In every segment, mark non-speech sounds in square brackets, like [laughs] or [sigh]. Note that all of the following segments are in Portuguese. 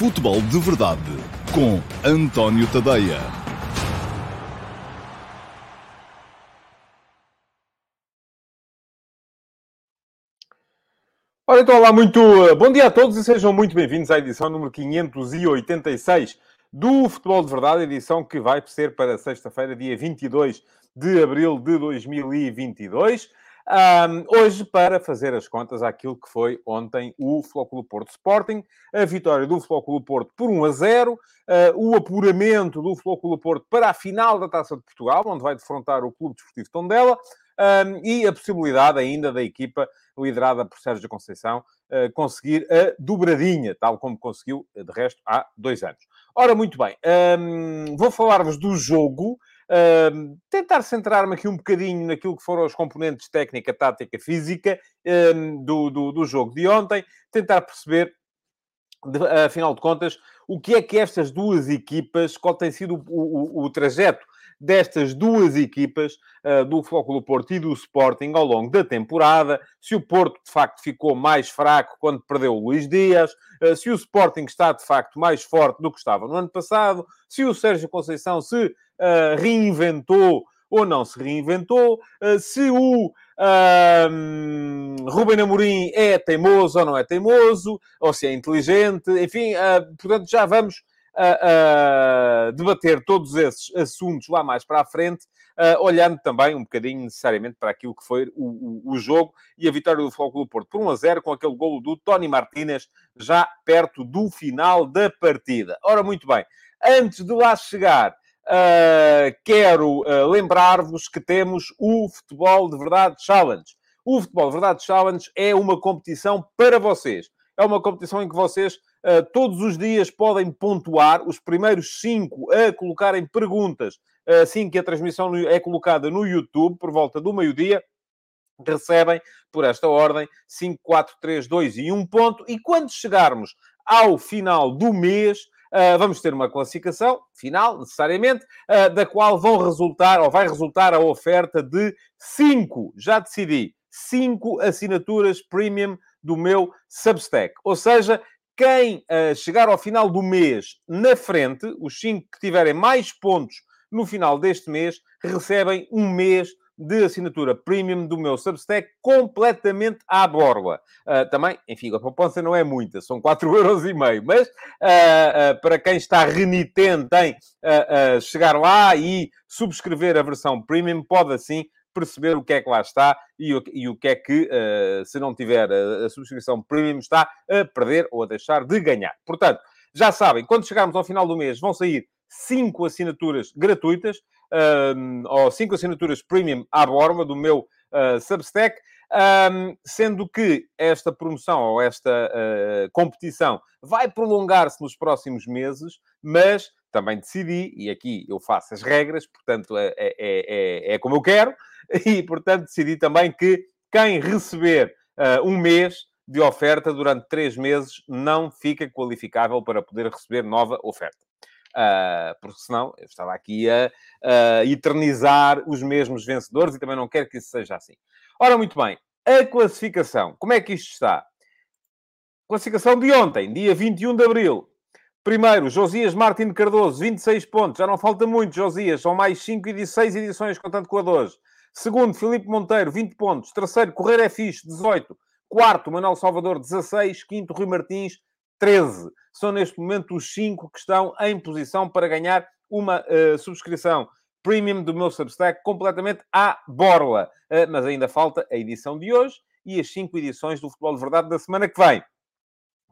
Futebol de Verdade com António Tadeia. Ora, então, olá, muito eh, bom dia a todos e sejam muito bem-vindos à edição número 586 do Futebol de Verdade, edição que vai ser para sexta-feira, dia 22 de abril de 2022. Um, hoje, para fazer as contas àquilo que foi ontem o Flóculo Porto Sporting, a vitória do Flóculo Porto por 1 a 0, uh, o apuramento do Flóculo Porto para a final da Taça de Portugal, onde vai defrontar o Clube Desportivo Tondela, um, e a possibilidade ainda da equipa liderada por Sérgio Conceição uh, conseguir a dobradinha, tal como conseguiu, de resto, há dois anos. Ora, muito bem, um, vou falar-vos do jogo, Tentar centrar-me aqui um bocadinho naquilo que foram os componentes técnica, tática, física uh, do, do, do, jogo de ontem, tentar perceber, de, afinal de contas, o que é que estas duas equipas, qual tem sido o, o, o trajeto destas duas equipas, uh, do Flóculo Porto e do Sporting, ao longo da temporada. Se o Porto, de facto, ficou mais fraco quando perdeu o Luís Dias, uh, se o Sporting está, de facto, mais forte do que estava no ano passado, se o Sérgio Conceição se uh, reinventou ou não se reinventou, se o uh, Ruben Amorim é teimoso ou não é teimoso, ou se é inteligente, enfim, uh, portanto, já vamos debater todos esses assuntos lá mais para a frente, olhando também um bocadinho necessariamente para aquilo que foi o, o, o jogo e a vitória do Flóculo Porto por 1 a 0 com aquele golo do Tony Martínez já perto do final da partida. Ora, muito bem, antes de lá chegar, quero lembrar-vos que temos o Futebol de Verdade Challenge. O Futebol de Verdade Challenge é uma competição para vocês. É uma competição em que vocês uh, todos os dias podem pontuar os primeiros cinco a colocarem perguntas assim que a transmissão é colocada no YouTube, por volta do meio-dia. Recebem, por esta ordem, 5, 4, 3, 2 e 1 ponto. E quando chegarmos ao final do mês, Uh, vamos ter uma classificação final, necessariamente, da qual vão resultar, ou vai resultar a oferta de cinco, já decidi, cinco assinaturas premium do meu Substack. Ou seja, quem uh, chegar ao final do mês na frente, os cinco que tiverem mais pontos no final deste mês, recebem um mês de assinatura premium do meu Substack completamente à borla. Uh, também, enfim, a poupança não é muita, são 4,5€, [laughs] mas uh, uh, para quem está renitente em chegar lá e subscrever a versão premium, pode assim perceber o que é que lá está e o, e o que é que, se não tiver a, a subscrição premium, está a perder ou a deixar de ganhar. Portanto, já sabem, quando chegarmos ao final do mês, vão sair cinco assinaturas gratuitas um, ou cinco assinaturas premium à borba do meu uh, Substack, um, sendo que esta promoção ou esta uh, competição vai prolongar-se nos próximos meses, mas também decidi, e aqui eu faço as regras, portanto é, é, é, é como eu quero, e portanto decidi também que quem receber uh, um mês de oferta durante três meses não fica qualificável para poder receber nova oferta. Uh, porque senão eu estava aqui a, eternizar os mesmos vencedores e também não quero que isso seja assim. Ora, muito bem, a classificação, como é que isto está? Classificação de ontem, dia 21 de abril. Primeiro, Josias Martins Cardoso, 26 pontos. Já não falta muito, Josias. São mais 5 e 6 edições, contando com a 12. Segundo, Filipe Monteiro, 20 pontos. Terceiro, Correia é fixe, 18. Quarto, Manuel Salvador, 16. Quinto, Rui Martins, 13. São neste momento os 5 que estão em posição para ganhar uma uh, subscrição premium do meu Substack completamente à borla. Uh, mas ainda falta a edição de hoje e as 5 edições do Futebol de Verdade da semana que vem.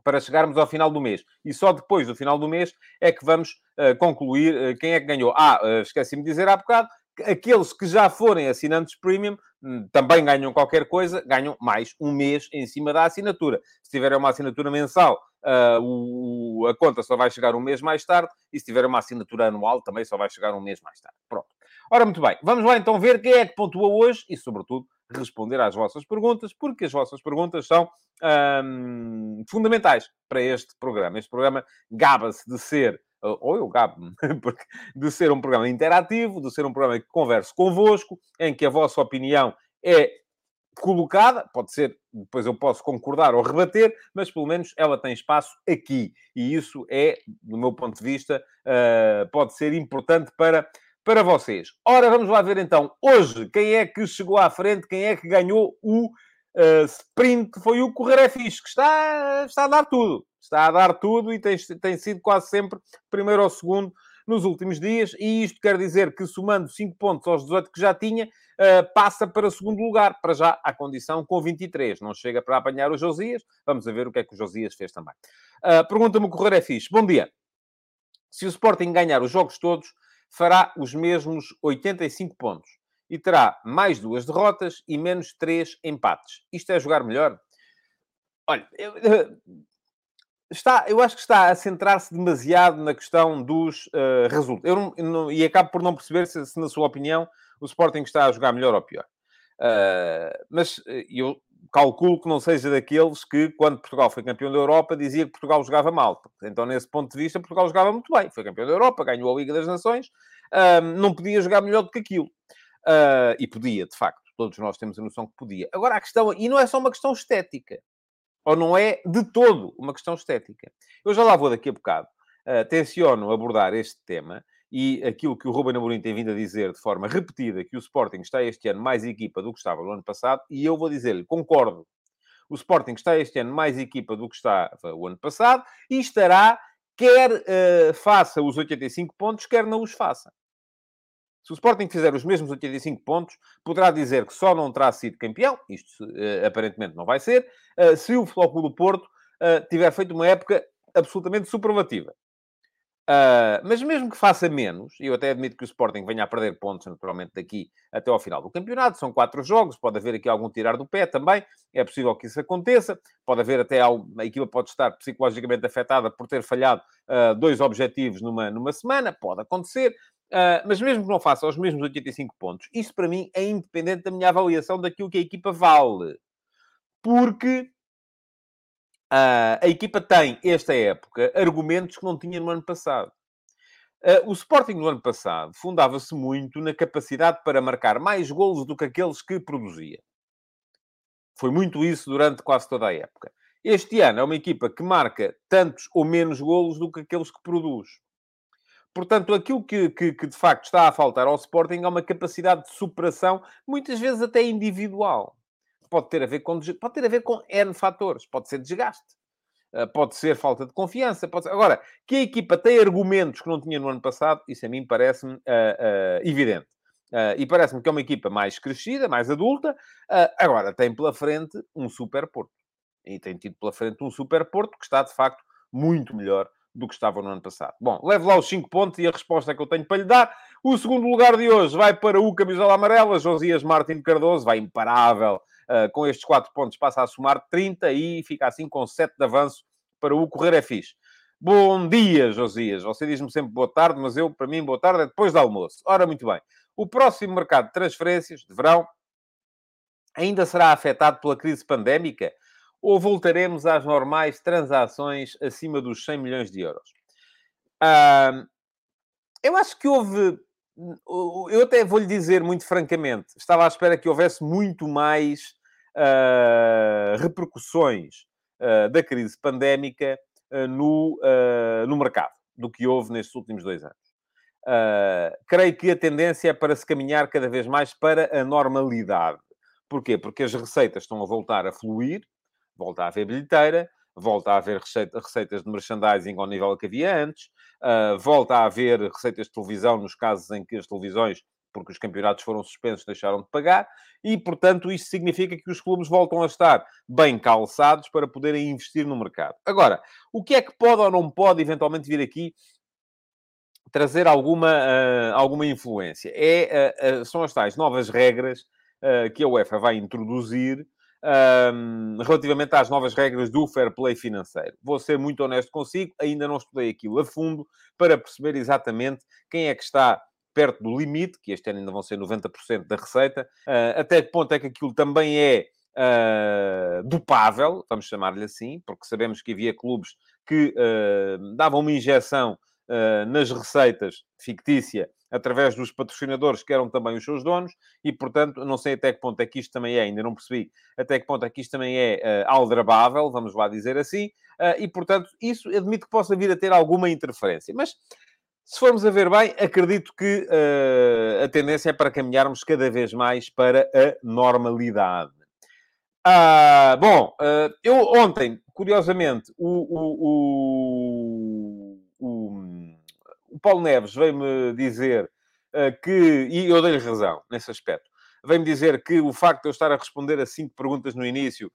Para chegarmos ao final do mês. E só depois do final do mês é que vamos uh, concluir quem é que ganhou. Ah, esqueci-me de dizer há bocado, aqueles que já forem assinantes premium hum, também ganham qualquer coisa, ganham mais um mês em cima da assinatura. Se tiverem uma assinatura mensal uh, o, a conta só vai chegar um mês mais tarde, e se tiver uma assinatura anual, também só vai chegar um mês mais tarde. Pronto. Ora, muito bem, vamos lá então ver quem é que pontua hoje e, sobretudo, responder às vossas perguntas, porque as vossas perguntas são fundamentais para este programa. Este programa gaba-se de ser, ou eu gabo-me, [laughs] de ser um programa interativo, de ser um programa que converse convosco, em que a vossa opinião é colocada, pode ser depois eu posso concordar ou rebater, mas pelo menos ela tem espaço aqui. E isso é, do meu ponto de vista, uh, pode ser importante para, para vocês. Ora, vamos lá ver então, hoje, quem é que chegou à frente, quem é que ganhou o uh, sprint, foi o Correr é Fixe, que está, está a dar tudo. Está a dar tudo e tem, tem sido quase sempre primeiro ou segundo nos últimos dias, e isto quer dizer que, somando 5 pontos aos 18 que já tinha, uh, passa para segundo lugar, para já à condição com 23. Não chega para apanhar o Josias. Vamos ver o que é que o Josias fez também. Uh, Pergunta-me o Correr é fixe. Bom dia. Se o Sporting ganhar os jogos todos, fará os mesmos 85 pontos e terá mais duas derrotas e menos três empates. Isto é jogar melhor? Olha, eu, está, eu acho que está a centrar-se demasiado na questão dos uh, resultados. Eu não, não, e acabo por não perceber se, se, na sua opinião, o Sporting está a jogar melhor ou pior. Uh, mas eh, eu calculo que não seja daqueles que, quando Portugal foi campeão da Europa, dizia que Portugal jogava mal. Então, nesse ponto de vista, Portugal jogava muito bem. Foi campeão da Europa, ganhou a Liga das Nações, uh, não podia jogar melhor do que aquilo. E podia, de facto. Todos nós temos a noção que podia. Agora, a questão... E não é só uma questão estética ou não é de todo uma questão estética. Eu já lá vou daqui a bocado. Uh, tenciono abordar este tema e aquilo que o Ruben Amorim tem vindo a dizer de forma repetida, que o Sporting está este ano mais equipa do que estava no ano passado, e eu vou dizer-lhe, concordo. O Sporting está este ano mais equipa do que estava o ano passado e estará, quer uh, faça os 85 pontos, quer não os faça. Se o Sporting fizer os mesmos 85 pontos, poderá dizer que só não terá sido campeão, isto uh, aparentemente não vai ser, uh, se o Futebol do Porto uh, tiver feito uma época absolutamente superlativa. mas mesmo que faça menos, e eu até admito que o Sporting venha a perder pontos naturalmente daqui até ao final do campeonato, são quatro jogos, pode haver aqui algum tirar do pé também, é possível que isso aconteça, pode haver até, a equipa pode estar psicologicamente afetada por ter falhado dois objetivos numa, numa semana, pode acontecer, Uh, mas mesmo que não faça os mesmos 85 pontos, isso para mim é independente da minha avaliação daquilo que a equipa vale. Porque uh, a equipa tem, esta época, argumentos que não tinha no ano passado. Uh, o Sporting no ano passado fundava-se muito na capacidade para marcar mais golos do que aqueles que produzia. Foi muito isso durante quase toda a época. Este ano é uma equipa que marca tantos ou menos golos do que aqueles que produz. Portanto, aquilo que, que, que, de facto está a faltar ao Sporting é uma capacidade de superação, muitas vezes até individual. Pode ter a ver com, pode ter a ver com N fatores. Pode ser desgaste. Eh, pode ser falta de confiança. Pode ser... Agora, que a equipa tem argumentos que não tinha no ano passado, isso a mim parece-me uh, uh, evidente. Uh, e parece-me que é uma equipa mais crescida, mais adulta. agora, tem pela frente um super Porto. E tem tido pela frente um super Porto que está, de facto, muito melhor do que estava no ano passado. Bom, levo lá os 5 pontos e a resposta que eu tenho para lhe dar. O segundo lugar de hoje vai para o camisola amarela, Josias Martin Cardoso, vai imparável. Uh, com estes 4 pontos passa a somar 30 e fica assim com 7 de avanço para o Correr é fixe. Bom dia, Josias. Você diz-me sempre boa tarde, mas eu, para mim, boa tarde é depois do almoço. Ora, muito bem. O próximo mercado de transferências de verão ainda será afetado pela crise pandémica? Ou voltaremos às normais transações acima dos 100 milhões de euros? Uh, eu acho que houve. Eu até vou lhe dizer muito francamente, estava à espera que houvesse muito mais uh, repercussões uh, da crise pandémica uh, no, no mercado do que houve nestes últimos dois anos. creio que a tendência é para se caminhar cada vez mais para a normalidade. Porquê? Porque as receitas estão a voltar a fluir, volta a haver bilheteira, volta a haver receita, receitas de merchandising ao nível que havia antes, uh, volta a haver receitas de televisão nos casos em que as televisões, porque os campeonatos foram suspensos, deixaram de pagar, e, portanto, isso significa que os clubes voltam a estar bem calçados para poderem investir no mercado. Agora, o que é que pode ou não pode eventualmente vir aqui trazer alguma, uh, alguma influência? É, uh, são as tais novas regras que a UEFA vai introduzir um, relativamente às novas regras do fair play financeiro. Vou ser muito honesto consigo, ainda não estudei aquilo a fundo para perceber exatamente quem é que está perto do limite, que este ano ainda vão ser 90% da receita, uh, até que ponto é que aquilo também é uh, dopável, vamos chamar-lhe assim, porque sabemos que havia clubes que uh, davam uma injeção nas receitas fictícia através dos patrocinadores que eram também os seus donos, e portanto, não sei até que ponto é que isto também é, ainda não percebi, até que ponto é que isto também é uh, aldrabável, vamos lá dizer assim, uh, e portanto, isso admito que possa vir a ter alguma interferência. Mas se formos a ver bem, acredito que uh, a tendência é para caminharmos cada vez mais para a normalidade. Ah, bom, eu ontem, curiosamente, o, o, o Paulo Neves veio-me dizer uh, que, e eu dei-lhe razão nesse aspecto, veio-me dizer que o facto de eu estar a responder a cinco perguntas no início,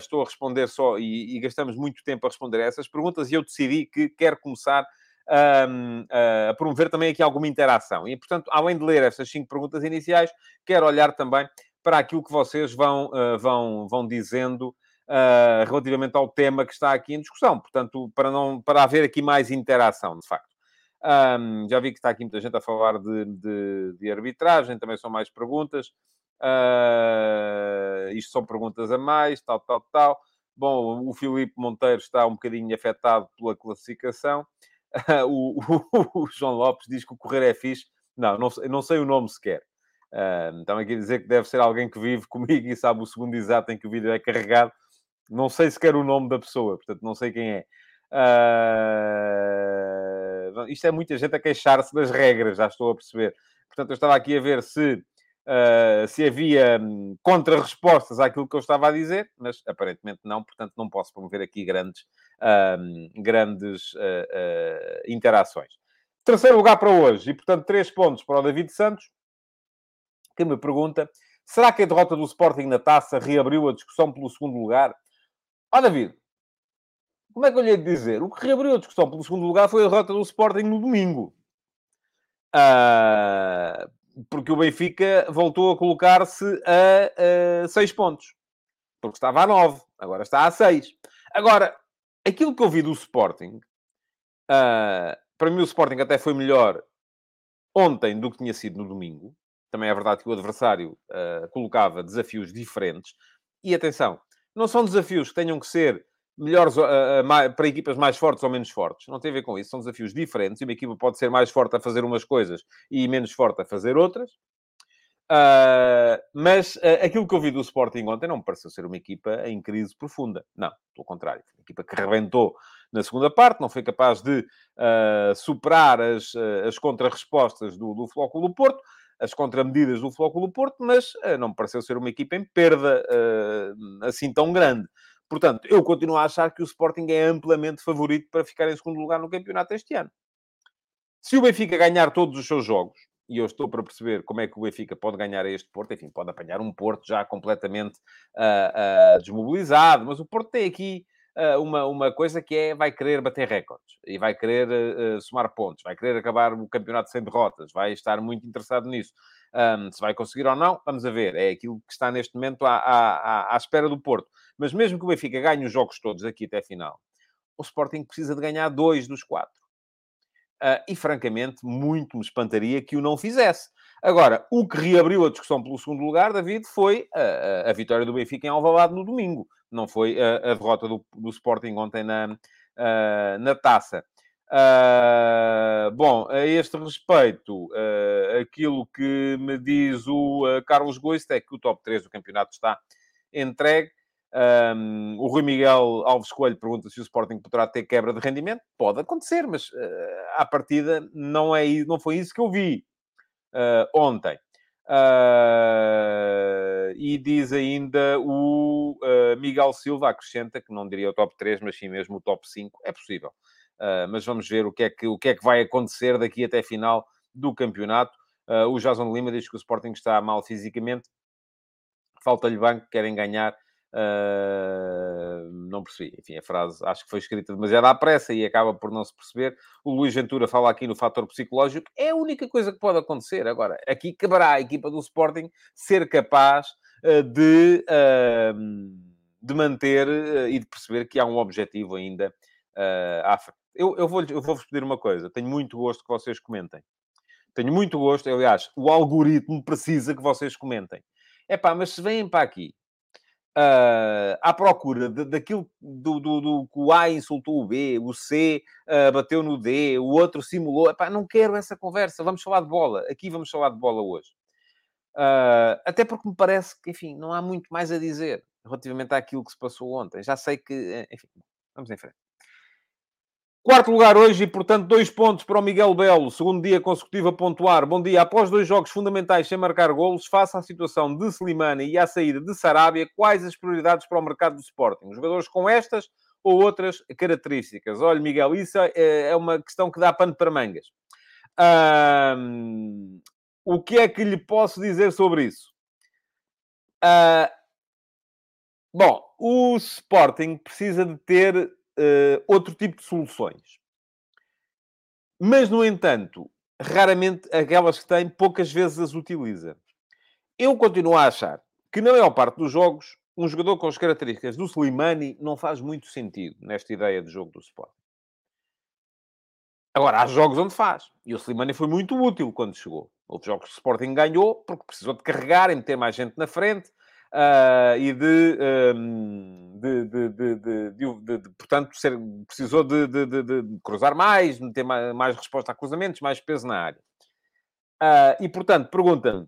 estou a responder só, e, e, gastamos muito tempo a responder a essas perguntas, e eu decidi que quero começar a, promover também aqui alguma interação. E, portanto, além de ler estas cinco perguntas iniciais, quero olhar também para aquilo que vocês vão, uh, vão, vão dizendo uh, relativamente ao tema que está aqui em discussão. Portanto, para, não, para haver aqui mais interação, de facto. Um, já vi que está aqui muita gente a falar de, de, de arbitragem, também são mais perguntas. Uh, isto são perguntas a mais, tal, tal, tal. Bom, o Filipe Monteiro está um bocadinho afetado pela classificação. [laughs] o, o, o, João Lopes diz que o correr é fixe. Não, não, não sei o nome sequer. Uh, estão aqui a dizer que deve ser alguém que vive comigo e sabe o segundo exato em que o vídeo é carregado. Não sei sequer o nome da pessoa, portanto, não sei quem é. Uh, isto é muita gente a queixar-se das regras, já estou a perceber. Portanto, eu estava aqui a ver se, uh, se havia um, contra-respostas àquilo que eu estava a dizer, mas aparentemente não, portanto, não posso promover aqui grandes, grandes uh, interações. Terceiro lugar para hoje, e portanto, três pontos para o David Santos que me pergunta: será que a derrota do Sporting na taça reabriu a discussão pelo segundo lugar? Ó, oh, David, como é que eu lhe ia dizer? O que reabriu a discussão pelo segundo lugar foi a derrota do Sporting no domingo. Uh, porque o Benfica voltou a colocar-se a, a seis pontos. Porque estava a nove, agora está a seis. Agora, aquilo que eu vi do Sporting, uh, para mim o Sporting até foi melhor ontem do que tinha sido no domingo. Também é verdade que o adversário uh, colocava desafios diferentes. E atenção, não são desafios que tenham que ser melhores uh, para equipas mais fortes ou menos fortes. Não tem a ver com isso. São desafios diferentes. Uma equipa pode ser mais forte a fazer umas coisas e menos forte a fazer outras. Uh, mas uh, aquilo que eu vi do Sporting ontem não me pareceu ser uma equipa em crise profunda. Não, pelo contrário. Uma equipa que rebentou na segunda parte, não foi capaz de uh, superar as, as contra-respostas do, do Flóculo Porto as contramedidas do Flóculo Porto, mas uh, não me pareceu ser uma equipa em perda uh, assim tão grande. Portanto, eu continuo a achar que o Sporting é amplamente favorito para ficar em segundo lugar no campeonato este ano. Se o Benfica ganhar todos os seus jogos, e eu estou para perceber como é que o Benfica pode ganhar a este Porto, enfim, pode apanhar um Porto já completamente uh, desmobilizado, mas o Porto tem aqui uma, uma coisa que é, vai querer bater recordes e vai querer uh, somar pontos, vai querer acabar o campeonato sem derrotas, vai estar muito interessado nisso. Um, se vai conseguir ou não, vamos a ver. É aquilo que está neste momento à, à, à espera do Porto. Mas mesmo que o Benfica ganhe os jogos todos aqui até a final, o Sporting precisa de ganhar dois dos quatro. Uh, e, francamente, muito me espantaria que o não fizesse. Agora, o que reabriu a discussão pelo segundo lugar, David, foi a, a, vitória do Benfica em Alvalade no domingo. Não foi a, a derrota do, do, Sporting ontem na, uh, na taça. Uh, bom, a este respeito, uh, aquilo que me diz o Carlos Goist é que o top 3 do campeonato está entregue. Um, o Rui Miguel Alves Coelho pergunta se o Sporting poderá ter quebra de rendimento. Pode acontecer, mas uh, à partida não, é, não foi isso que eu vi uh, ontem. Uh, e diz ainda o uh, Miguel Silva, acrescenta, que não diria o top 3, mas sim mesmo o top 5, é possível. Uh, mas vamos ver o que, é que, o que é que vai acontecer daqui até a final do campeonato. o Jason Lima diz que o Sporting está mal fisicamente, falta-lhe banco, querem ganhar Uh, não percebi. Enfim, a frase acho que foi escrita demasiado à pressa e acaba por não se perceber. O Luís Ventura fala aqui no fator psicológico. É a única coisa que pode acontecer. Agora, aqui caberá a equipa do Sporting ser capaz uh, de, uh, de manter e de perceber que há um objetivo ainda à frente. Eu, eu vou-vos eu vou pedir uma coisa. Tenho muito gosto que vocês comentem. Tenho muito gosto. Aliás, o algoritmo precisa que vocês comentem. É pá, mas se vêm para aqui uh, à procura de, daquilo do, do, do, que o A insultou o B, o C uh, bateu no D, o outro simulou. Epá, não quero essa conversa. Vamos falar de bola. Aqui vamos falar de bola hoje. Uh, até porque me parece que, enfim, não há muito mais a dizer relativamente àquilo que se passou ontem. Já sei que, eh, enfim, vamos em frente. Quarto lugar hoje e, portanto, dois pontos para o Miguel Belo, segundo dia consecutivo a pontuar. Bom dia. Após dois jogos fundamentais sem marcar golos, face à situação de Slimani e à saída de Sarabia, quais as prioridades para o mercado do Sporting? Jogadores com estas ou outras características? Olha, Miguel, isso é, é uma questão que dá pano para mangas. o que é que lhe posso dizer sobre isso? Uh, bom, o Sporting precisa de ter uh, outro tipo de soluções. Mas, no entanto, raramente aquelas que tem, poucas vezes as utiliza. Eu continuo a achar que, na maior parte dos jogos, um jogador com as características do Slimani não faz muito sentido nesta ideia de jogo do Sport. Agora, há jogos onde faz. E o Slimani foi muito útil quando chegou. Outros jogos que o Sporting ganhou porque precisou de carregar e meter mais gente na frente e ehm, de, de, de, de, portanto, ser, precisou de, cruzar mais, ter mais, mais, resposta a cruzamentos, mais peso na área. Uh, e, portanto, pergunta-me,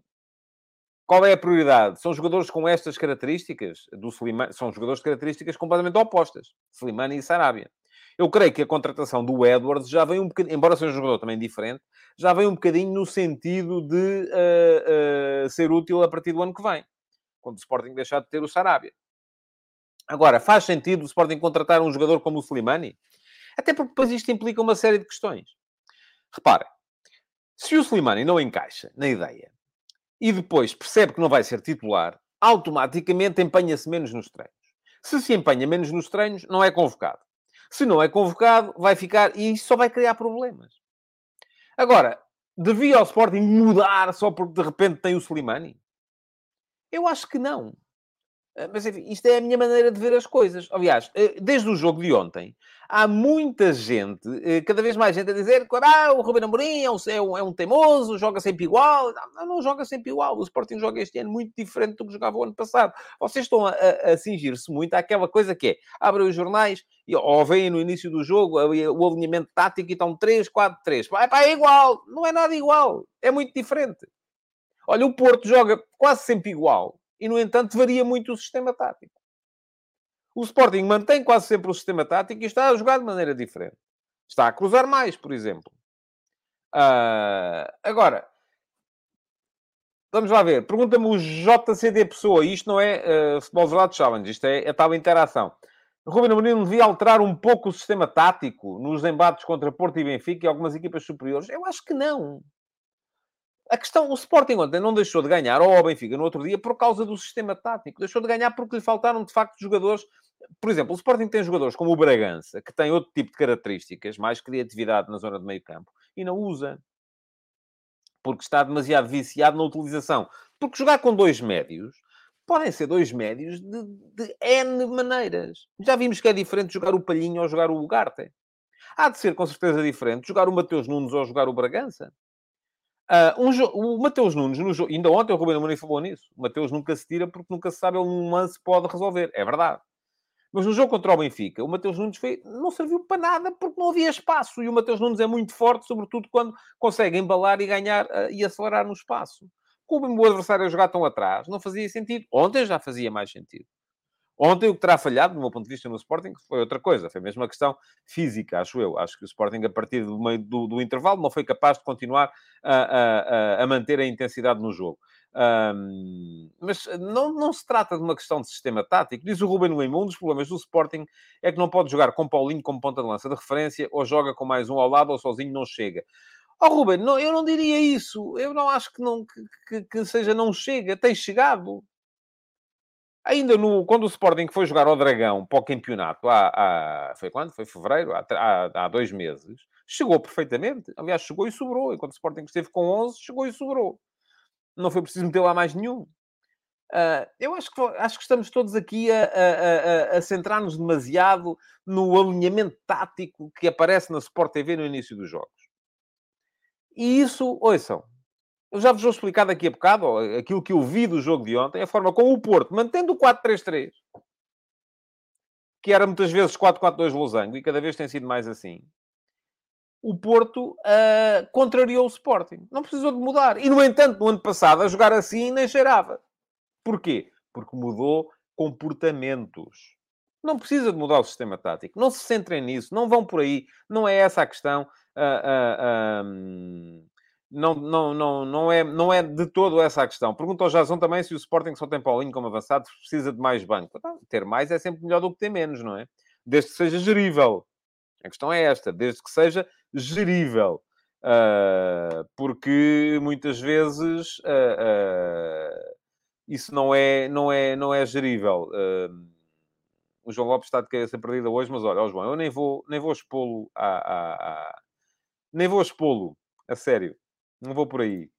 qual é a prioridade? São jogadores com estas características do Slimani, são jogadores de características completamente opostas, Slimani e Sarabia. Eu creio que a contratação do Edwards já vem um bocadinho, embora seja um jogador também diferente, já vem um bocadinho no sentido de uh, uh, ser útil a partir do ano que vem quando o Sporting deixar de ter o Sarabia. Agora, faz sentido o Sporting contratar um jogador como o Slimani? Até porque depois isto implica uma série de questões. Repara, se o Slimani não encaixa na ideia e depois percebe que não vai ser titular, automaticamente empenha-se menos nos treinos. Se se empenha menos nos treinos, não é convocado. Se não é convocado, vai ficar... E isso só vai criar problemas. Agora, devia o Sporting mudar só porque de repente tem o Slimani? Eu acho que não. Ah, mas enfim, isto é a minha maneira de ver as coisas. Aliás, eh, desde o jogo de ontem, há muita gente, eh, cada vez mais gente a dizer que ah, o Ruben Amorim é um, é, é um teimoso, joga sempre igual. Não, não joga sempre igual. O Sporting joga este ano muito diferente do que jogava o ano passado. Vocês estão a, a, a cingir-se muito àquela coisa que é, abrem os jornais e, ou veem no início do jogo o alinhamento tático e estão 3, 4, 3. Pá, é igual. Não é nada igual. É muito diferente. Olha, o Porto joga quase sempre igual e, no entanto, varia muito o sistema tático. O Sporting mantém quase sempre o sistema tático e está a jogar de maneira diferente. Está a cruzar mais, por exemplo. Uh, agora, vamos lá ver. Pergunta-me o JCD Pessoa. Isto não é uh, Futebol Verdade Challenge. Isto é, é tal interação. Ruben Amorim devia alterar um pouco o sistema tático nos embates contra Porto e Benfica e algumas equipas superiores? Eu acho que não. A questão, o Sporting ontem não deixou de ganhar, ou ao Benfica no outro dia, por causa do sistema tático. Deixou de ganhar porque lhe faltaram, de facto, jogadores. Por exemplo, o Sporting tem jogadores como o Bragança, que tem outro tipo de características, mais criatividade na zona de meio campo, e não usa. Porque está demasiado viciado na utilização. Porque jogar com dois médios, podem ser dois médios de, de N maneiras. Já vimos que é diferente jogar o Palhinho ou jogar o Ugarte. Há de ser, com certeza, diferente jogar o Mateus Nunes ou jogar o Bragança. Uh, um o Mateus Nunes, no ainda ontem o Ruben Amorim falou nisso. O Mateus nunca se tira porque nunca se sabe, um lance pode resolver. É verdade. Mas no jogo contra o Benfica, o Mateus Nunes foi, não serviu para nada porque não havia espaço. E o Mateus Nunes é muito forte, sobretudo quando consegue embalar e ganhar uh, e acelerar no espaço. Como o adversário a jogar tão atrás, não fazia sentido. Ontem já fazia mais sentido. Ontem o que terá falhado, do meu ponto de vista, no Sporting foi outra coisa. Foi mesmo uma questão física, acho eu. Acho que o Sporting, a partir do meio do, do intervalo, não foi capaz de continuar a, a, a manter a intensidade no jogo. Um, mas não, não se trata de uma questão de sistema tático. Diz o Ruben Lima, um dos problemas do Sporting é que não pode jogar com Paulinho como ponta de lança de referência, ou joga com mais um ao lado, ou sozinho não chega. Oh, Ruben, não, eu não diria isso. Eu não acho que, não, que, que, que seja não chega. Tem chegado. Ainda no, quando o Sporting foi jogar ao Dragão para o campeonato, há, há foi quando? Foi fevereiro, há, há, há, dois meses, chegou perfeitamente. Aliás, chegou e sobrou. Enquanto o Sporting esteve com 11, chegou e sobrou. Não foi preciso meter lá mais nenhum. Uh, eu acho que, acho que estamos todos aqui a, a, a, a centrar-nos demasiado no alinhamento tático que aparece na Sport TV no início dos jogos. E isso, ouçam, Eu já vos vou explicar daqui a bocado aquilo que eu vi do jogo de ontem, a forma como o Porto, mantendo o 4-3-3, que era muitas vezes 4-4-2 losango, e cada vez tem sido mais assim, o Porto uh, contrariou o Sporting. Não precisou de mudar. E, no entanto, no ano passado, a jogar assim, nem cheirava. Porquê? Porque mudou comportamentos. Não precisa de mudar o sistema tático. Não se centrem nisso. Não vão por aí. Não é essa a questão. Uh, uh, não, não, não, não, é, não é de todo essa a questão. Pergunta ao Jason também se o Sporting só tem Paulinho como avançado, precisa de mais banco. Então, ter mais é sempre melhor do que ter menos, não é? Desde que seja gerível. A questão é esta, desde que seja gerível. Uh, porque muitas vezes uh, uh, isso não é, não é, não é gerível. o João Lopes está de cabeça perdida hoje, mas olha, oh João, eu nem vou, nem vou expô-lo a, a, a, nem vou expô-lo, a sério. Não vou por aí.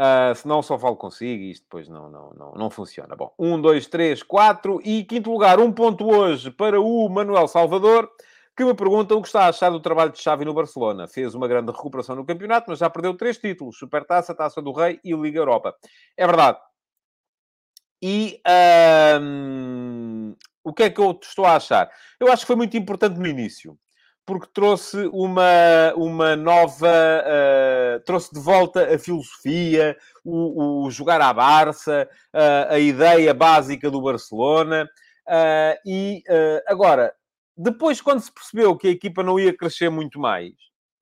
Uh, se não, só falo consigo e isto depois não, não, não, não funciona. Bom, um, dois, três, quatro e quinto lugar, um ponto hoje para o Manuel Salvador, que me pergunta o que está a achar do trabalho de Xavi no Barcelona. Fez uma grande recuperação no campeonato, mas já perdeu três títulos, Supertaça, Taça do Rei e Liga Europa. É verdade. E o que é que eu estou a achar? Eu acho que foi muito importante no início porque trouxe uma, uma nova. Uh, trouxe de volta a filosofia, o, o jogar à Barça, uh, a ideia básica do Barcelona. Uh, e agora, depois, quando se percebeu que a equipa não ia crescer muito mais,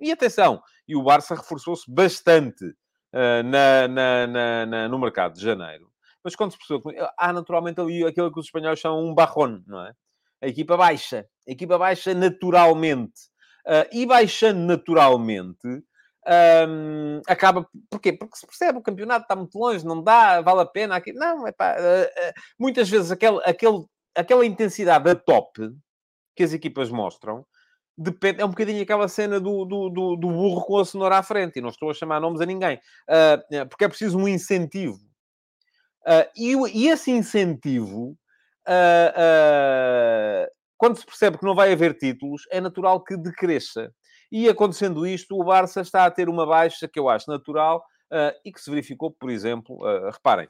e atenção, e o Barça reforçou-se bastante na, na, na, na, no mercado de janeiro. Mas quando se percebeu que há naturalmente ali aquilo que os espanhóis chamam um barrón, não é? A equipa baixa. A equipa baixa naturalmente. Uh, e baixando naturalmente, um, acaba... Porquê? Porque se percebe, o campeonato está muito longe, não dá, vale a pena. Aqui... Não, é. Uh, uh, muitas vezes aquele, aquele, aquela intensidade da top que as equipas mostram depende, é um bocadinho aquela cena do, do, do, do, burro com a cenoura à frente, e não estou a chamar nomes a ninguém, uh, porque é preciso um incentivo. Uh, e, e, esse incentivo uh, quando se percebe que não vai haver títulos, é natural que decresça. E acontecendo isto, o Barça está a ter uma baixa que eu acho natural uh, e que se verificou, por exemplo, uh, reparem,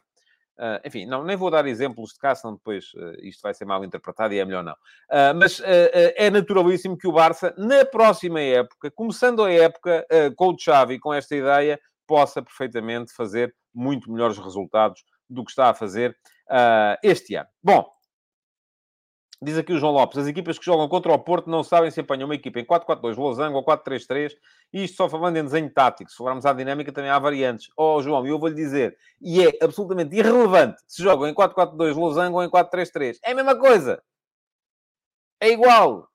Uh, enfim, não, nem vou dar exemplos de cá, senão depois uh, isto vai ser mal interpretado e é melhor não. Uh, mas é naturalíssimo que o Barça, na próxima época, começando a época com o Xavi, com esta ideia, possa perfeitamente fazer muito melhores resultados do que está a fazer este ano. Bom, Diz aqui o João Lopes, as equipas que jogam contra o Porto não sabem se apanham uma equipa em 4-4-2, losango ou 4-3-3, e isto só falando em desenho tático. Se formos à dinâmica, também há variantes. Oh, João, eu vou-lhe dizer, e é absolutamente irrelevante se jogam em 4-4-2, losango ou em 4-3-3. É a mesma coisa. É igual.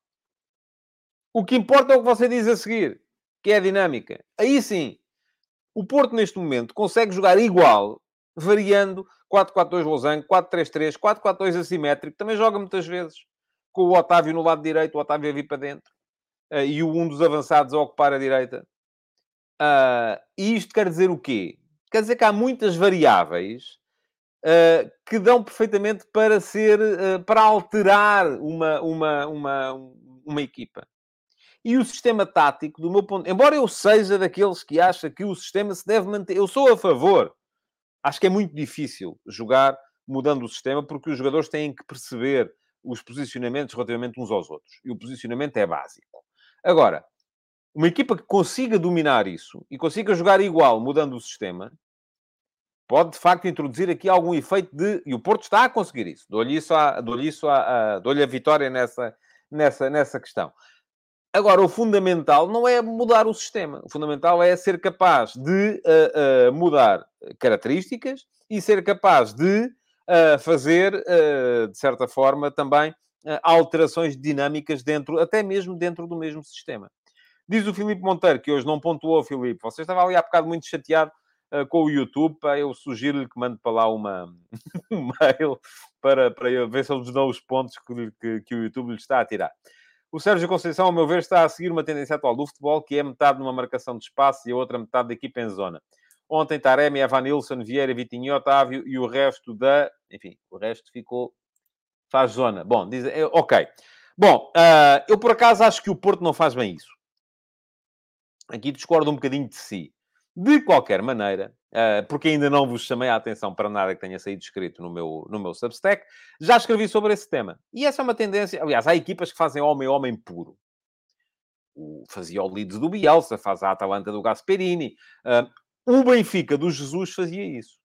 O que importa é o que você diz a seguir, que é a dinâmica. Aí sim, o Porto, neste momento, consegue jogar igual, variando 4-4-2 losango, 4-3-3, 4-4-2 assimétrico, também joga muitas vezes com o Otávio no lado direito, o Otávio a vir para dentro, uh, e um dos avançados a ocupar a direita. Uh, e isto quer dizer o quê? Quer dizer que há muitas variáveis uh, que dão perfeitamente para ser, para alterar uma, uma, uma, uma equipa. E o sistema tático, do meu ponto... Embora eu seja daqueles que acha que o sistema se deve manter... Eu sou a favor Acho que é muito difícil jogar mudando o sistema, porque os jogadores têm que perceber os posicionamentos relativamente uns aos outros. E o posicionamento é básico. Agora, uma equipa que consiga dominar isso e consiga jogar igual mudando o sistema, pode de facto introduzir aqui algum efeito de. E o Porto está a conseguir isso. Dou-lhe isso a, dou isso a, a, dou a vitória nessa, nessa, nessa questão. Agora, o fundamental não é mudar o sistema. O fundamental é ser capaz de uh, uh, mudar características e ser capaz de uh, fazer, de certa forma, também alterações dinâmicas dentro, até mesmo dentro do mesmo sistema. Diz o Filipe Monteiro, que hoje não pontuou, Filipe. Você estava ali há bocado muito chateado com o YouTube. Pá, eu sugiro-lhe que mande para lá uma, [laughs] um mail para, para ver se eles dão os pontos que, que, que o YouTube lhe está a tirar. O Sérgio Conceição, ao meu ver, está a seguir uma tendência atual do futebol, que é metade numa marcação de espaço e a outra metade da equipa em zona. Ontem, Taremi, Evanilson, Vieira, Vitinho e Otávio e o resto da... Enfim, o resto ficou... Faz zona. Bom, diz... Eh, ok. Bom, uh, eu por acaso acho que o Porto não faz bem isso. Aqui discordo um bocadinho de si. De qualquer maneira, porque ainda não vos chamei a atenção para nada que tenha saído escrito no meu, no meu Substack, já escrevi sobre esse tema. E essa é uma tendência. Aliás, há equipas que fazem homem-homem puro. O, fazia o Leeds do Bielsa, faz a Atalanta do Gasperini. Uh, o Benfica do Jesus fazia isso.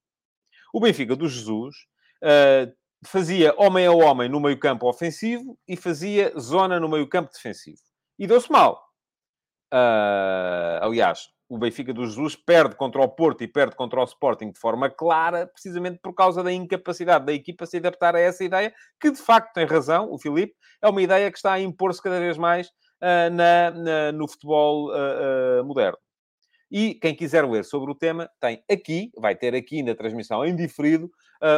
O Benfica do Jesus uh, fazia homem a homem no meio-campo ofensivo e fazia zona no meio-campo defensivo. E deu-se mal. Aliás, o Benfica do Jesus perde contra o Porto e perde contra o Sporting de forma clara, precisamente por causa da incapacidade da equipa se adaptar a essa ideia, que de facto tem razão, o Filipe, é uma ideia que está a impor-se cada vez mais uh, na, na, no futebol uh, uh, moderno. E quem quiser ler sobre o tema, tem aqui, vai ter aqui na transmissão em diferido,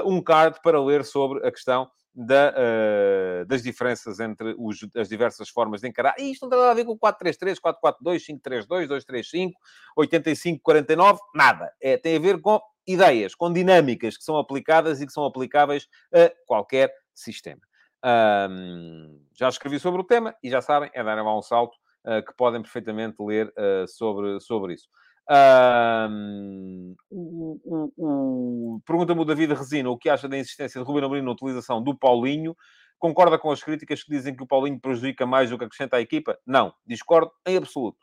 um card para ler sobre a questão da, uh, das diferenças entre os, as diversas formas de encarar. E isto não tem nada a ver com 4-3-3, 4-4-2, 5-3-2, 2-3-5, 85-49, nada. É, tem a ver com ideias, com dinâmicas que são aplicadas e que são aplicáveis a qualquer sistema. Um, já escrevi sobre o tema e já sabem, é dar um salto uh, que podem perfeitamente ler uh, sobre, sobre isso. Pergunta-me o David Resina o que acha da insistência de Ruben Amorim na utilização do Paulinho. Concorda com as críticas que dizem que o Paulinho prejudica mais do que acrescenta à equipa? Não, discordo em absoluto.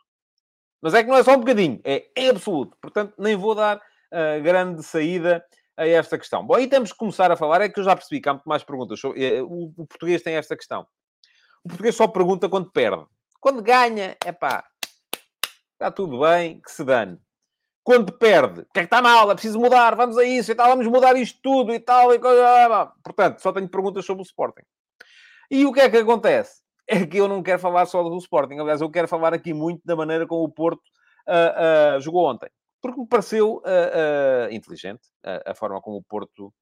Mas é que não é só um bocadinho, é em absoluto. Portanto, nem vou dar uh, grande saída a esta questão. Bom, aí temos que começar a falar, é que eu já percebi que há muito mais perguntas. Eh, o português tem esta questão. O português só pergunta quando perde. Quando ganha, é pá, está tudo bem, que se dane. Quando perde, o que é que está mal? É preciso mudar, vamos a isso e tal, vamos mudar isto tudo e tal. E... Portanto, só tenho perguntas sobre o Sporting. E o que é que acontece? [laughs] É que eu não quero falar só do Sporting. Aliás, eu quero falar aqui muito da maneira como o Porto uh, uh, jogou ontem. Porque me pareceu uh, inteligente a forma como o Porto,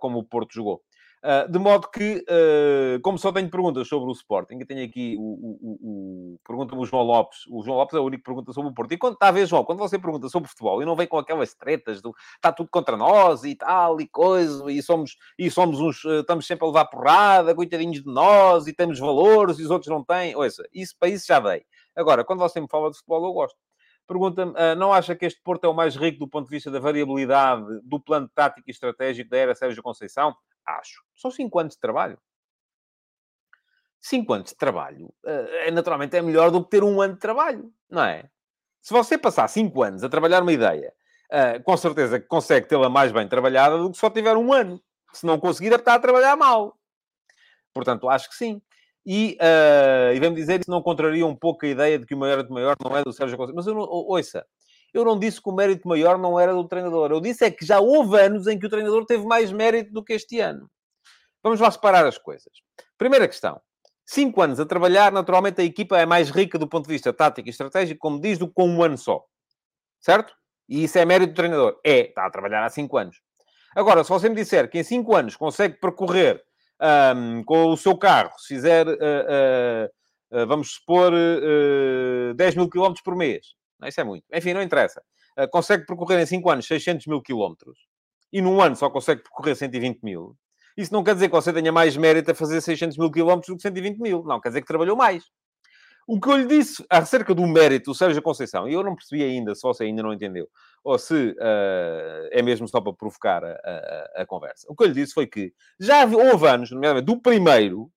como o Porto jogou. Uh, de modo que, uh, como só tenho perguntas sobre o Sporting, eu tenho aqui o, o, o, o pergunta-me o João Lopes. O João Lopes é o único que pergunta sobre o Porto. E quando está a ver, João, quando você pergunta sobre futebol e não vem com aquelas tretas do está tudo contra nós e tal e coisa, e somos, e somos uns, uh, estamos sempre a levar porrada, coitadinhos de nós, e temos valores e os outros não têm. Ouça, isso para isso já dei. Agora, quando você me fala de futebol, eu gosto. Pergunta-me, não acha que este Porto é o mais rico do ponto de vista da variabilidade do plano tático e estratégico da era Sérgio Conceição? Acho. São cinco anos de trabalho. Cinco anos de trabalho, é, naturalmente, é melhor do que ter um ano de trabalho, não é? Se você passar cinco anos a trabalhar uma ideia, uh, com certeza que consegue tê-la mais bem trabalhada do que só tiver um ano. Se não conseguir, é estar a trabalhar mal. Portanto, acho que sim. E, uh, e vamos dizer, isso não contraria um pouco a ideia de que o de maior não é do Sérgio Conceição. Mas eu não, ouça, eu não disse que o mérito maior não era do treinador. Eu disse é que já houve anos em que o treinador teve mais mérito do que este ano. Vamos lá separar as coisas. Primeira questão. Cinco anos a trabalhar, naturalmente a equipa é mais rica do ponto de vista tático e estratégico, como diz, do que com um ano só. Certo? E isso é mérito do treinador. É, está a trabalhar há cinco anos. Agora, se você me disser que em cinco anos consegue percorrer um, com o seu carro, se fizer, uh, uh, uh, vamos supor, 10 mil quilómetros por mês, isso é muito. Enfim, não interessa. Uh, consegue percorrer em 5 anos 600 mil quilómetros e num ano só consegue percorrer 120 mil. Isso não quer dizer que você tenha mais mérito a fazer 600 mil quilómetros do que 120 mil. Não, quer dizer que trabalhou mais. O que eu lhe disse acerca do mérito do Sérgio Conceição, e eu não percebi ainda, se você ainda não entendeu, ou se uh, é mesmo só para provocar a, a, a, conversa. O que eu lhe disse foi que já houve anos, nomeadamente do primeiro,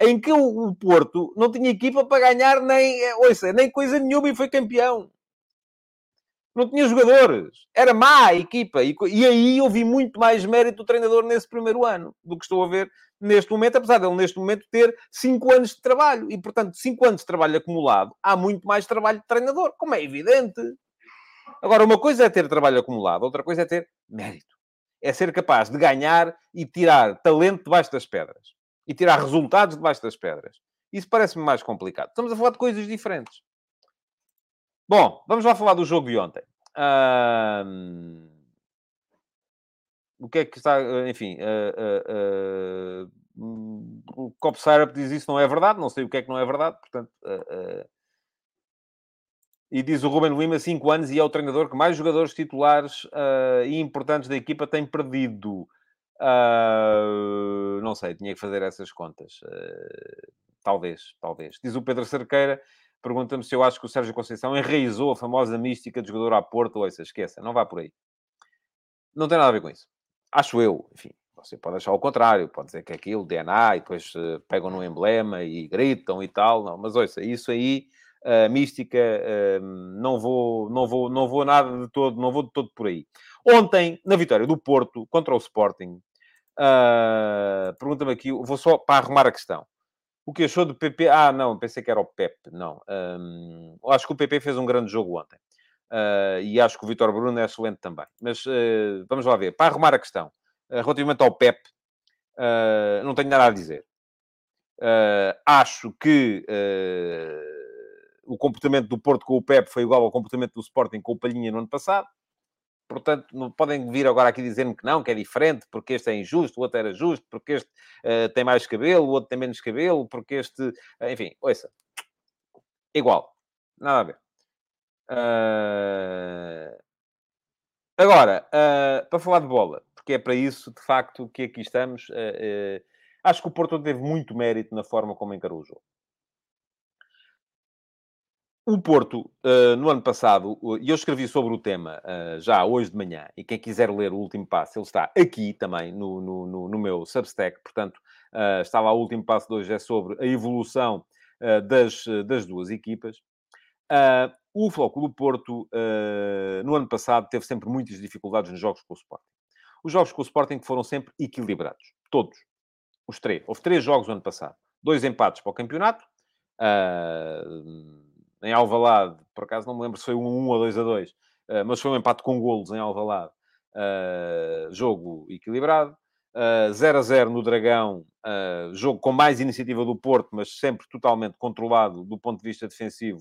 em que o, Porto não tinha equipa para ganhar nem, eh, ouça, nem coisa nenhuma e foi campeão não tinha jogadores. Era má a equipa. E, e aí eu vi muito mais mérito do treinador nesse primeiro ano do que estou a ver neste momento, apesar dele neste momento ter 5 anos de trabalho. E, portanto, 5 anos de trabalho acumulado, há muito mais trabalho de treinador, como é evidente. Agora, uma coisa é ter trabalho acumulado, outra coisa é ter mérito. É ser capaz de ganhar e tirar talento debaixo das pedras. E tirar resultados debaixo das pedras. Isso parece-me mais complicado. Estamos a falar de coisas diferentes. Bom, vamos lá falar do jogo de ontem. O que é que está... Enfim... Uh, uh, uh, o Cop Syrup diz isso não é verdade. Não sei o que é que não é verdade. Portanto... E diz o Ruben Lima, 5 anos, e é o treinador que mais jogadores titulares e importantes da equipa tem perdido. Uh, não sei, tinha que fazer essas contas. Talvez, talvez. Diz o Pedro Cerqueira, Pergunta-me se eu acho que o Sérgio Conceição enraizou a famosa mística de jogador à Porto. Ouça, esqueça, não vá por aí. Não tem nada a ver com isso. Acho eu, enfim. Você pode achar o contrário, pode dizer que é aquilo, DNA, e depois uh, pegam no emblema e gritam e tal. Não, mas ouça, isso aí, uh, mística, uh, não, vou, não, vou, não vou nada de todo, não vou de todo por aí. Ontem, na vitória do Porto contra o Sporting, uh, pergunta-me aqui, vou só para arrumar a questão. O que achou do PP? Ah, não, pensei que era o Pep. Não. Um, acho que o PP fez um grande jogo ontem. Uh, e acho que o Vitor Bruno é excelente também. Mas uh, vamos lá ver. Para arrumar a questão, uh, relativamente ao Pep, não tenho nada a dizer. acho que o comportamento do Porto com o Pep foi igual ao comportamento do Sporting com o Palhinha no ano passado. Portanto, não podem vir agora aqui dizer-me que não, que é diferente, porque este é injusto, o outro era justo, porque este uh, tem mais cabelo, o outro tem menos cabelo, porque este... Uh, enfim, ouça. Igual. Nada a ver. Uh... Agora, para falar de bola, porque é para isso, de facto, que aqui estamos, acho que o Porto teve muito mérito na forma como encarou o jogo. O Porto, uh, no ano passado, e eu escrevi sobre o tema uh, já hoje de manhã, e quem quiser ler o último passo, ele está aqui também no, no, no, no meu Substack, portanto, uh, estava o último passo de hoje, é sobre a evolução das, das duas equipas. o Flóculo Porto, no ano passado, teve sempre muitas dificuldades nos jogos com o Sporting. Os jogos com o Sporting foram sempre equilibrados, todos. Os três. Houve três jogos no ano passado. Dois empates para o campeonato. Em Alvalade, por acaso não me lembro se foi um 1 ou 2 a 2, uh, mas foi um empate com golos em Alvalade. Uh, jogo equilibrado. Uh, 0 a 0 no Dragão, uh, jogo com mais iniciativa do Porto, mas sempre totalmente controlado do ponto de vista defensivo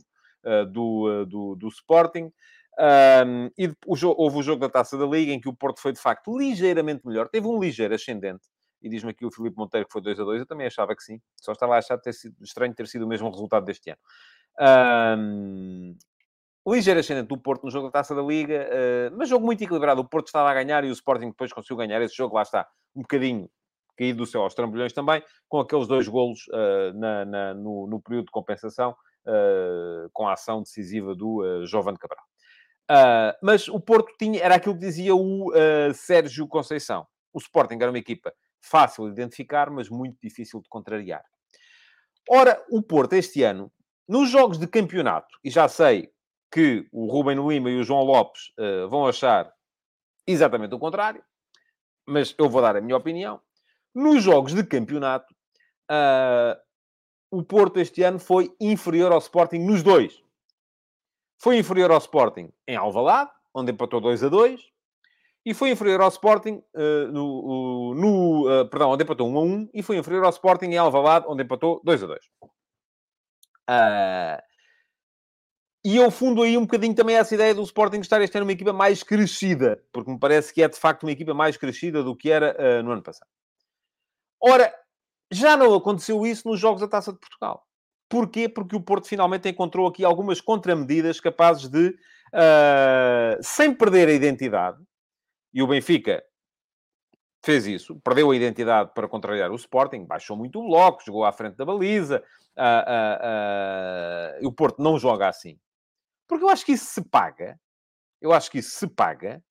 do, do, do, Sporting. e o houve o jogo da Taça da Liga, em que o Porto foi de facto ligeiramente melhor, teve um ligeiro ascendente. E diz-me aqui o Filipe Monteiro que foi 2 a 2, eu também achava que sim, só estava a achar ter sido, estranho ter sido o mesmo resultado deste ano. Um, ligeiro ascendente do Porto no jogo da Taça da Liga, uh, mas jogo muito equilibrado. O Porto estava a ganhar e o Sporting depois conseguiu ganhar esse jogo. Lá está, um bocadinho caído do céu aos trambolhões também, com aqueles dois golos uh, na, na, no, no, período de compensação, uh, com a ação decisiva do uh, Jovem Cabral. mas o Porto tinha, era aquilo que dizia o Sérgio Conceição. O Sporting era uma equipa fácil de identificar, mas muito difícil de contrariar. Ora, o Porto este ano nos jogos de campeonato, e já sei que o Rubem Lima e o João Lopes uh, vão achar exatamente o contrário, mas eu vou dar a minha opinião. Nos jogos de campeonato, uh, o Porto este ano foi inferior ao Sporting nos dois. Foi inferior ao Sporting em Alvalade, onde empatou 2 a 2, e foi inferior ao Sporting uh, no, no uh, perdão, onde empatou 1 a 1, e foi inferior ao Sporting em Alvalade, onde empatou 2 a 2. Uh, e eu fundo aí um bocadinho também essa ideia do Sporting estar este ano uma equipa mais crescida, porque me parece que é de facto uma equipa mais crescida do que era uh, no ano passado. Ora, já não aconteceu isso nos Jogos da Taça de Portugal. Porquê? Porque o Porto finalmente encontrou aqui algumas contramedidas capazes de, uh, sem perder a identidade, e o Benfica fez isso, perdeu a identidade para contrariar o Sporting, baixou muito o bloco, jogou à frente da baliza, uh, uh, uh, o Porto não joga assim. Porque eu acho que isso se paga, eu acho que isso se paga,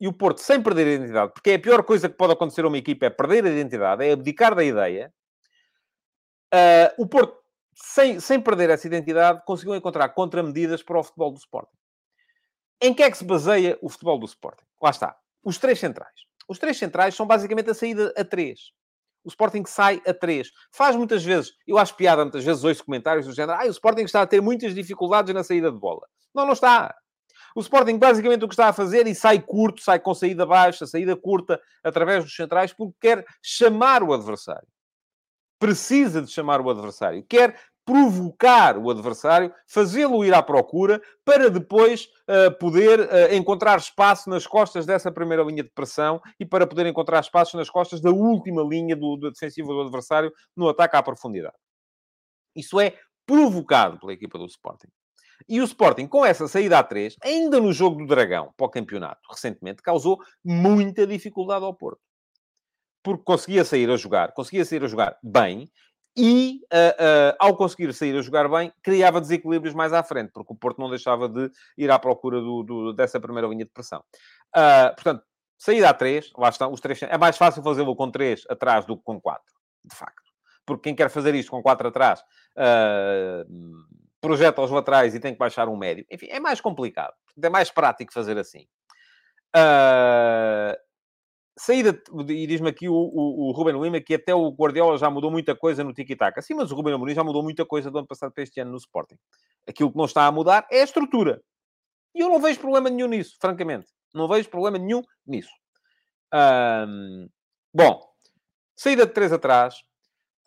e o Porto sem perder a identidade, porque é a pior coisa que pode acontecer a uma equipa é perder a identidade, é abdicar da ideia. o Porto, sem, sem perder essa identidade, conseguiu encontrar contramedidas para o futebol do Sporting. Em que é que se baseia o futebol do Sporting? Lá está. Os três centrais. Os três centrais são basicamente a saída a três. O Sporting sai a três. Faz muitas vezes, eu acho piada, muitas vezes ouço comentários do género, ah, o Sporting está a ter muitas dificuldades na saída de bola. Não, não está. O Sporting basicamente o que está a fazer e sai curto, sai com saída baixa, saída curta, através dos centrais, porque quer chamar o adversário. Precisa de chamar o adversário. Quer provocar o adversário, fazê-lo ir à procura, para depois uh, poder uh, encontrar espaço nas costas dessa primeira linha de pressão e para poder encontrar espaço nas costas da última linha do, do defensivo do adversário no ataque à profundidade. Isso é provocado pela equipa do Sporting. E o Sporting, com essa saída a 3, ainda no jogo do Dragão, para o campeonato, recentemente, causou muita dificuldade ao Porto. Porque conseguia sair a jogar, conseguia sair a jogar bem, e, uh, uh, ao conseguir sair a jogar bem, criava desequilíbrios mais à frente, porque o Porto não deixava de ir à procura do, do, dessa primeira linha de pressão. Uh, portanto, saída a 3, lá estão, os três. É mais fácil fazê-lo com 3 atrás do que com 4, de facto. Porque quem quer fazer isto com 4 atrás projeta aos laterais e tem que baixar um médio. Enfim, é mais complicado. É mais prático fazer assim. Uh, saída, e diz-me aqui o, o, o Ruben Lima que até o Guardiola já mudou muita coisa no tiki-taka. Sim, mas o Ruben Amorim já mudou muita coisa do ano passado para este ano no Sporting. Aquilo que não está a mudar é a estrutura. E eu não vejo problema nenhum nisso, francamente. Não vejo problema nenhum nisso. Bom, saída de três atrás.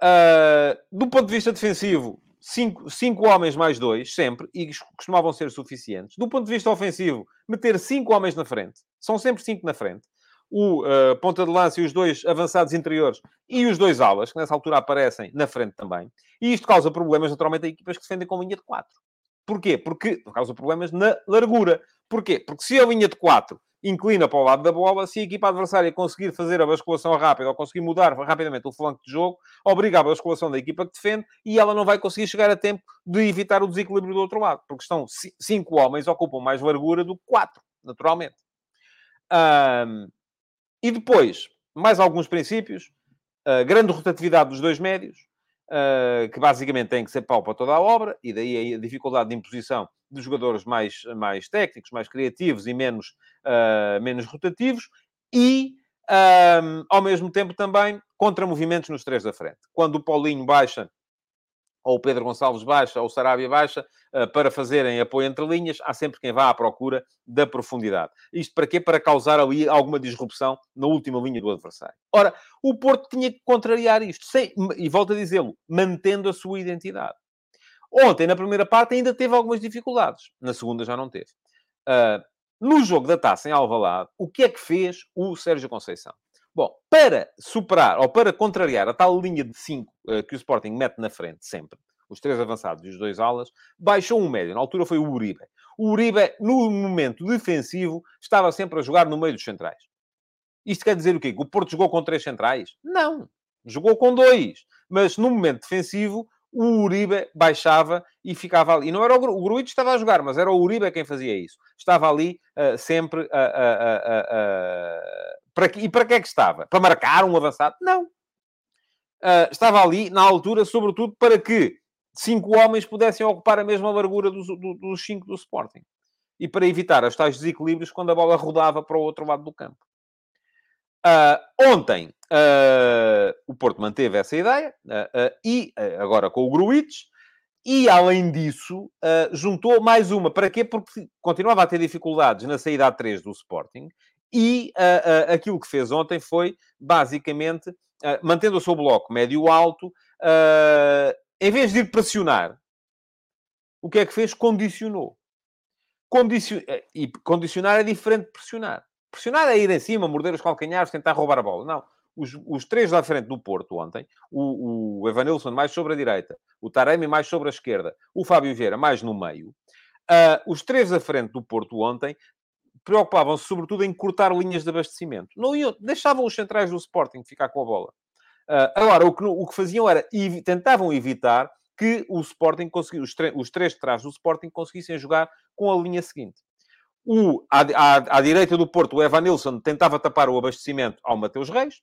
Uh, do ponto de vista defensivo, cinco, cinco homens mais dois, sempre, e costumavam ser suficientes. Do ponto de vista ofensivo, meter cinco homens na frente. São sempre cinco na frente. O uh, ponta de lança e os dois avançados interiores e os dois alas, que nessa altura aparecem na frente também. E isto causa problemas, naturalmente, a equipas que defendem com linha de quatro. Porquê? Porque causa problemas na largura. Porquê? Porque se a linha de quatro inclina para o lado da bola, se a equipa adversária conseguir fazer a basculação rápida ou conseguir mudar rapidamente o flanco de jogo, obriga a basculação da equipa que defende e ela não vai conseguir chegar a tempo de evitar o desequilíbrio do outro lado, porque estão cinco homens, ocupam mais largura do que quatro, naturalmente. Um, e depois, mais alguns princípios, grande rotatividade dos dois médios, que basicamente tem que ser pau para toda a obra, e daí a dificuldade de imposição de jogadores mais, mais técnicos, mais criativos e menos, uh, menos rotativos, e um, ao mesmo tempo também contra movimentos nos três da frente. Quando o Paulinho baixa ou o Pedro Gonçalves baixa, ou o Sarabia baixa, uh, para fazerem apoio entre linhas, há sempre quem vá à procura da profundidade. Isto para quê? Para causar ali alguma disrupção na última linha do adversário. Ora, o Porto tinha que contrariar isto, sem, e volto a dizê-lo, mantendo a sua identidade. Ontem, na primeira parte, ainda teve algumas dificuldades. Na segunda já não teve. Uh, no jogo da taça em Alvalade, o que é que fez o Sérgio Conceição? Bom, para superar ou para contrariar a tal linha de 5 uh, eh, que o Sporting mete na frente sempre, os três avançados e os dois alas, baixou um médio. Na altura foi o Uribe. O Uribe, no momento defensivo, estava sempre a jogar no meio dos centrais. Isto quer dizer o quê? Que o Porto jogou com três centrais? Não. Jogou com dois. Mas no momento defensivo, o Uribe baixava e ficava ali. Não era o, o Gruitch estava a jogar, mas era o Uribe quem fazia isso. Estava ali uh, sempre uh, uh, para, e para que é que estava? Para marcar um avançado? Não. Uh, estava ali, na altura, sobretudo, para que cinco homens pudessem ocupar a mesma largura dos, do, dos cinco do Sporting. E para evitar os tais desequilíbrios quando a bola rodava para o outro lado do campo. Uh, ontem, uh, o Porto manteve essa ideia, e agora com o Gruitch, e, além disso, juntou mais uma. Para quê? Porque continuava a ter dificuldades na saída a 3 do Sporting e uh, uh, aquilo que fez ontem foi, basicamente, uh, mantendo o seu bloco médio-alto, em vez de ir pressionar, o que é que fez? Condicionou. Condicion... E condicionar é diferente de pressionar. Pressionar é ir em cima, morder os calcanhares, tentar roubar a bola. Não. Os, os três da frente do Porto ontem, o, o Evanilson mais sobre a direita, o Taremi mais sobre a esquerda, o Fábio Vieira mais no meio, uh, os três da frente do Porto ontem preocupavam-se sobretudo em cortar linhas de abastecimento. Não iam, deixavam os centrais do Sporting ficar com a bola. Uh, agora, o que, o que faziam era, ev tentavam evitar que o Sporting conseguisse, os, os três de trás do Sporting conseguissem jogar com a linha seguinte. O, à, à, à direita do Porto, o Evan Nilsson tentava tapar o abastecimento ao Mateus Reis,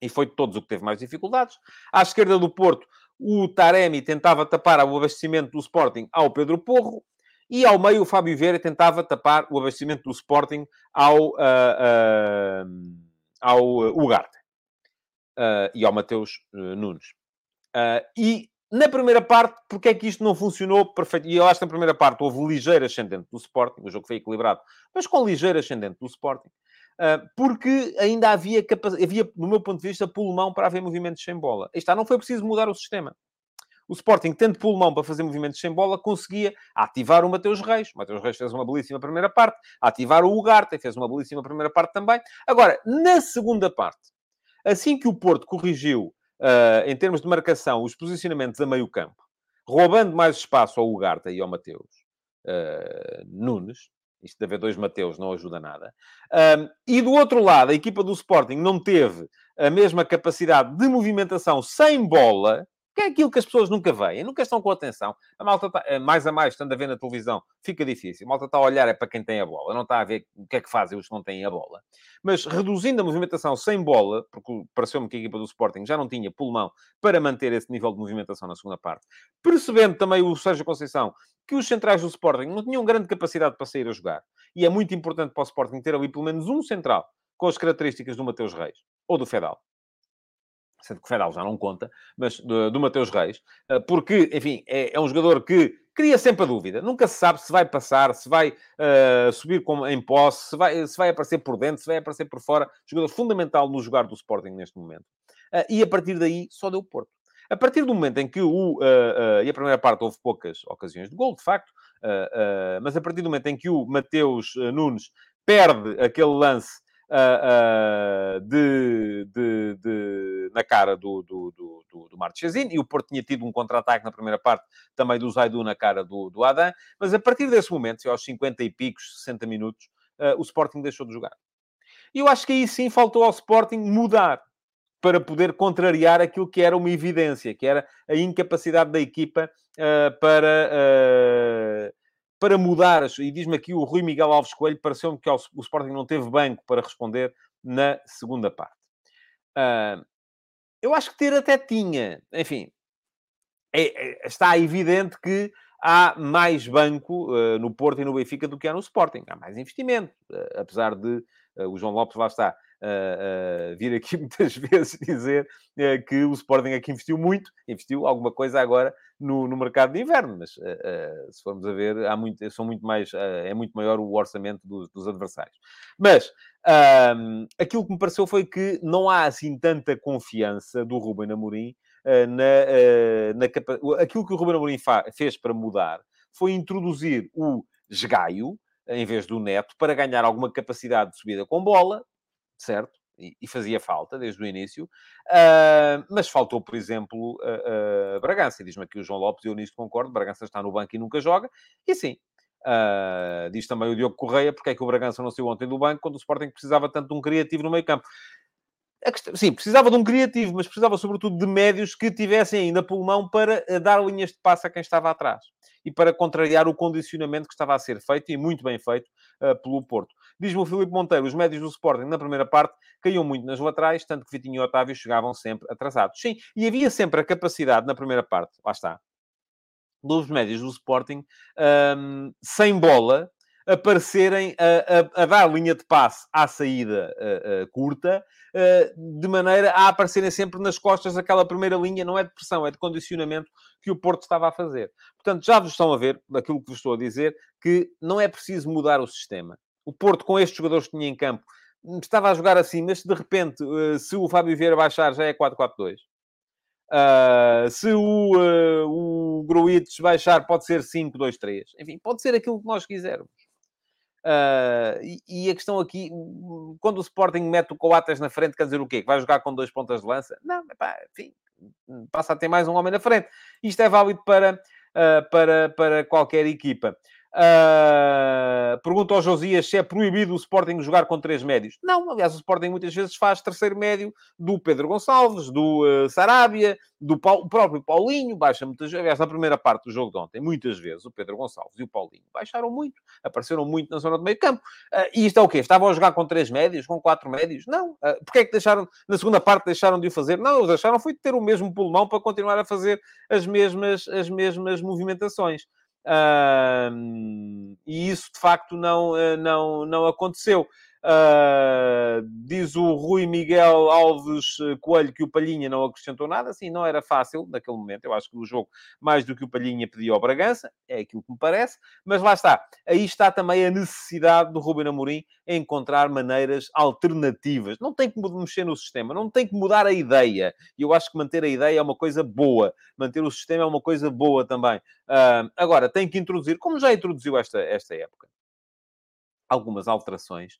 e foi de todos o que teve mais dificuldades. À esquerda do Porto, o Taremi tentava tapar o abastecimento do Sporting ao Pedro Porro, e ao meio, o Fábio Vieira tentava tapar o abastecimento do Sporting ao, uh, uh, ao Ugarte uh, e ao Mateus Nunes. e na primeira parte, porque é que isto não funcionou perfeito? E eu acho que na primeira parte houve ligeiro ascendente do Sporting, o jogo foi equilibrado, mas com ligeiro ascendente do Sporting, porque ainda havia, havia, no meu ponto de vista, pulmão para haver movimentos sem bola. Está, não foi preciso mudar o sistema o Sporting, tendo pulmão para fazer movimentos sem bola, conseguia ativar o Mateus Reis. O Mateus Reis fez uma belíssima primeira parte, ativar o Ugarte, fez uma belíssima primeira parte também. Agora, na segunda parte, assim que o Porto corrigiu, uh, em termos de marcação, os posicionamentos a meio campo, roubando mais espaço ao Ugarte e ao Mateus uh, Nunes, Isto de haver dois Mateus não ajuda nada. Um, e do outro lado, a equipa do Sporting não teve a mesma capacidade de movimentação sem bola, que é aquilo que as pessoas nunca veem, nunca estão com atenção. A malta está, eh, mais a mais, estando a ver na televisão, fica difícil. A malta está a olhar é para quem tem a bola, não está a ver o que é que fazem os que não têm a bola. Mas reduzindo a movimentação sem bola, porque pareceu-me que a equipa do Sporting já não tinha pulmão para manter esse nível de movimentação na segunda parte, percebendo também o Sérgio Conceição que os centrais do Sporting não tinham grande capacidade para sair a jogar, e é muito importante para o Sporting ter ali pelo menos um central com as características do Mateus Reis ou do Fedal sendo que Fedal já não conta, mas do, do Mateus Reis, eh, porque, enfim, é, é, um jogador que cria sempre a dúvida. Nunca se sabe se vai passar, se vai uh, subir com, em posse, se vai, se vai aparecer por dentro, se vai aparecer por fora. Jogador fundamental no jogar do Sporting neste momento. Uh, e a partir daí só deu Porto. A partir do momento em que o... Uh, e a primeira parte houve poucas ocasiões de gol, de facto, mas a partir do momento em que o Mateus Nunes perde aquele lance uh, de, de, de, na cara do, do, do, do, do e o Porto tinha tido um contra-ataque na primeira parte também do Zaidu na cara do, do Adam, mas a partir desse momento, aos 50 e picos, 60 minutos, o Sporting deixou de jogar. E eu acho que aí sim faltou ao Sporting mudar para poder contrariar aquilo que era uma evidência, que era a incapacidade da equipa uh, para uh, para mudar, e diz-me aqui o Rui Miguel Alves Coelho, pareceu-me que o Sporting não teve banco para responder na segunda parte. Uh, eu acho que ter até tinha, enfim, é, é, está evidente que há mais banco uh, no Porto e no Benfica do que há no Sporting. Há mais investimento, uh, apesar de o João Lopes lá está uh, vir aqui [laughs] muitas vezes dizer uh, que o Sporting aqui investiu muito, investiu alguma coisa agora no, no mercado de inverno, mas uh, se formos a ver, há muito, são muito mais, é muito maior o orçamento dos, dos adversários. Mas aquilo que me pareceu foi que não há assim tanta confiança do Ruben Amorim na, na capa... aquilo que o Ruben Amorim fez para mudar foi introduzir o esgaio, em vez do neto, para ganhar alguma capacidade de subida com bola, certo? E, e fazia falta desde o início. Uh, mas faltou, por exemplo, uh, Bragança. Diz-me aqui o João Lopes, eu nisto concordo. Bragança está no banco e nunca joga. E sim, Uh, diz também o Diogo Correia, porque é que o Bragança não saiu ontem do banco quando o Sporting precisava tanto de um criativo no meio campo. Questão, sim, precisava de um criativo, mas precisava sobretudo de médios que tivessem ainda pulmão para dar linhas de passe a quem estava atrás e para contrariar o condicionamento que estava a ser feito e muito bem feito uh, pelo Porto. Diz-me o Filipe Monteiro, os médios do Sporting na primeira parte caíam muito nas laterais, tanto que Vitinho e Otávio chegavam sempre atrasados. Sim, e havia sempre a capacidade na primeira parte, lá está, dos médios do Sporting, um, sem bola, aparecerem a, a, a, dar linha de passe à saída uh, uh, curta, uh, de maneira a aparecerem sempre nas costas daquela primeira linha, não é de pressão, é de condicionamento que o Porto estava a fazer. Portanto, já vos estão a ver, daquilo que vos estou a dizer, que não é preciso mudar o sistema. O Porto, com estes jogadores que tinha em campo, estava a jogar assim, mas de repente, uh, se o Fábio Vieira baixar, já é 4-4-2. Uh, ah, se o, uh, o Gruites baixar, pode ser 5-2-3. Enfim, pode ser aquilo que nós quisermos. Uh, e, e, a questão aqui, quando o Sporting mete o Coates na frente, quer dizer o quê? Que vai jogar com dois pontas de lança? Não, epá, enfim, passa a ter mais um homem na frente. Isto é válido para, uh, para, para qualquer equipa. Uh, pergunta ao Josias se é proibido o Sporting jogar com três médios. Não, aliás, o Sporting muitas vezes faz terceiro médio do Pedro Gonçalves, do uh, Sarabia, do Paulo, próprio Paulinho, baixa muitas vezes. Na primeira parte do jogo de ontem, muitas vezes o Pedro Gonçalves e o Paulinho baixaram muito, apareceram muito na zona do meio campo. Uh, e isto é o quê? Estavam a jogar com três médios, com quatro médios? Não. Uh, é que deixaram, na segunda parte, deixaram de o fazer? Não, eles deixaram foi de ter o mesmo pulmão para continuar a fazer as mesmas, as mesmas movimentações. Uh, e isso de facto não, eh, não, não aconteceu. Uh, diz o Rui Miguel Alves eh, Coelho que o Palhinha não acrescentou nada. Sim, não era fácil naquele momento. Eu acho que o jogo, mais do que o Palhinha pediu ao Bragança, é aquilo que me parece. Mas lá está. Aí está também a necessidade do Ruben Amorim encontrar maneiras alternativas. Não tem que mexer no sistema, não tem que mudar a ideia. E eu acho que manter a ideia é uma coisa boa. Manter o sistema é uma coisa boa também. Uh, agora, tem que introduzir, como já introduziu esta, esta época algumas alterações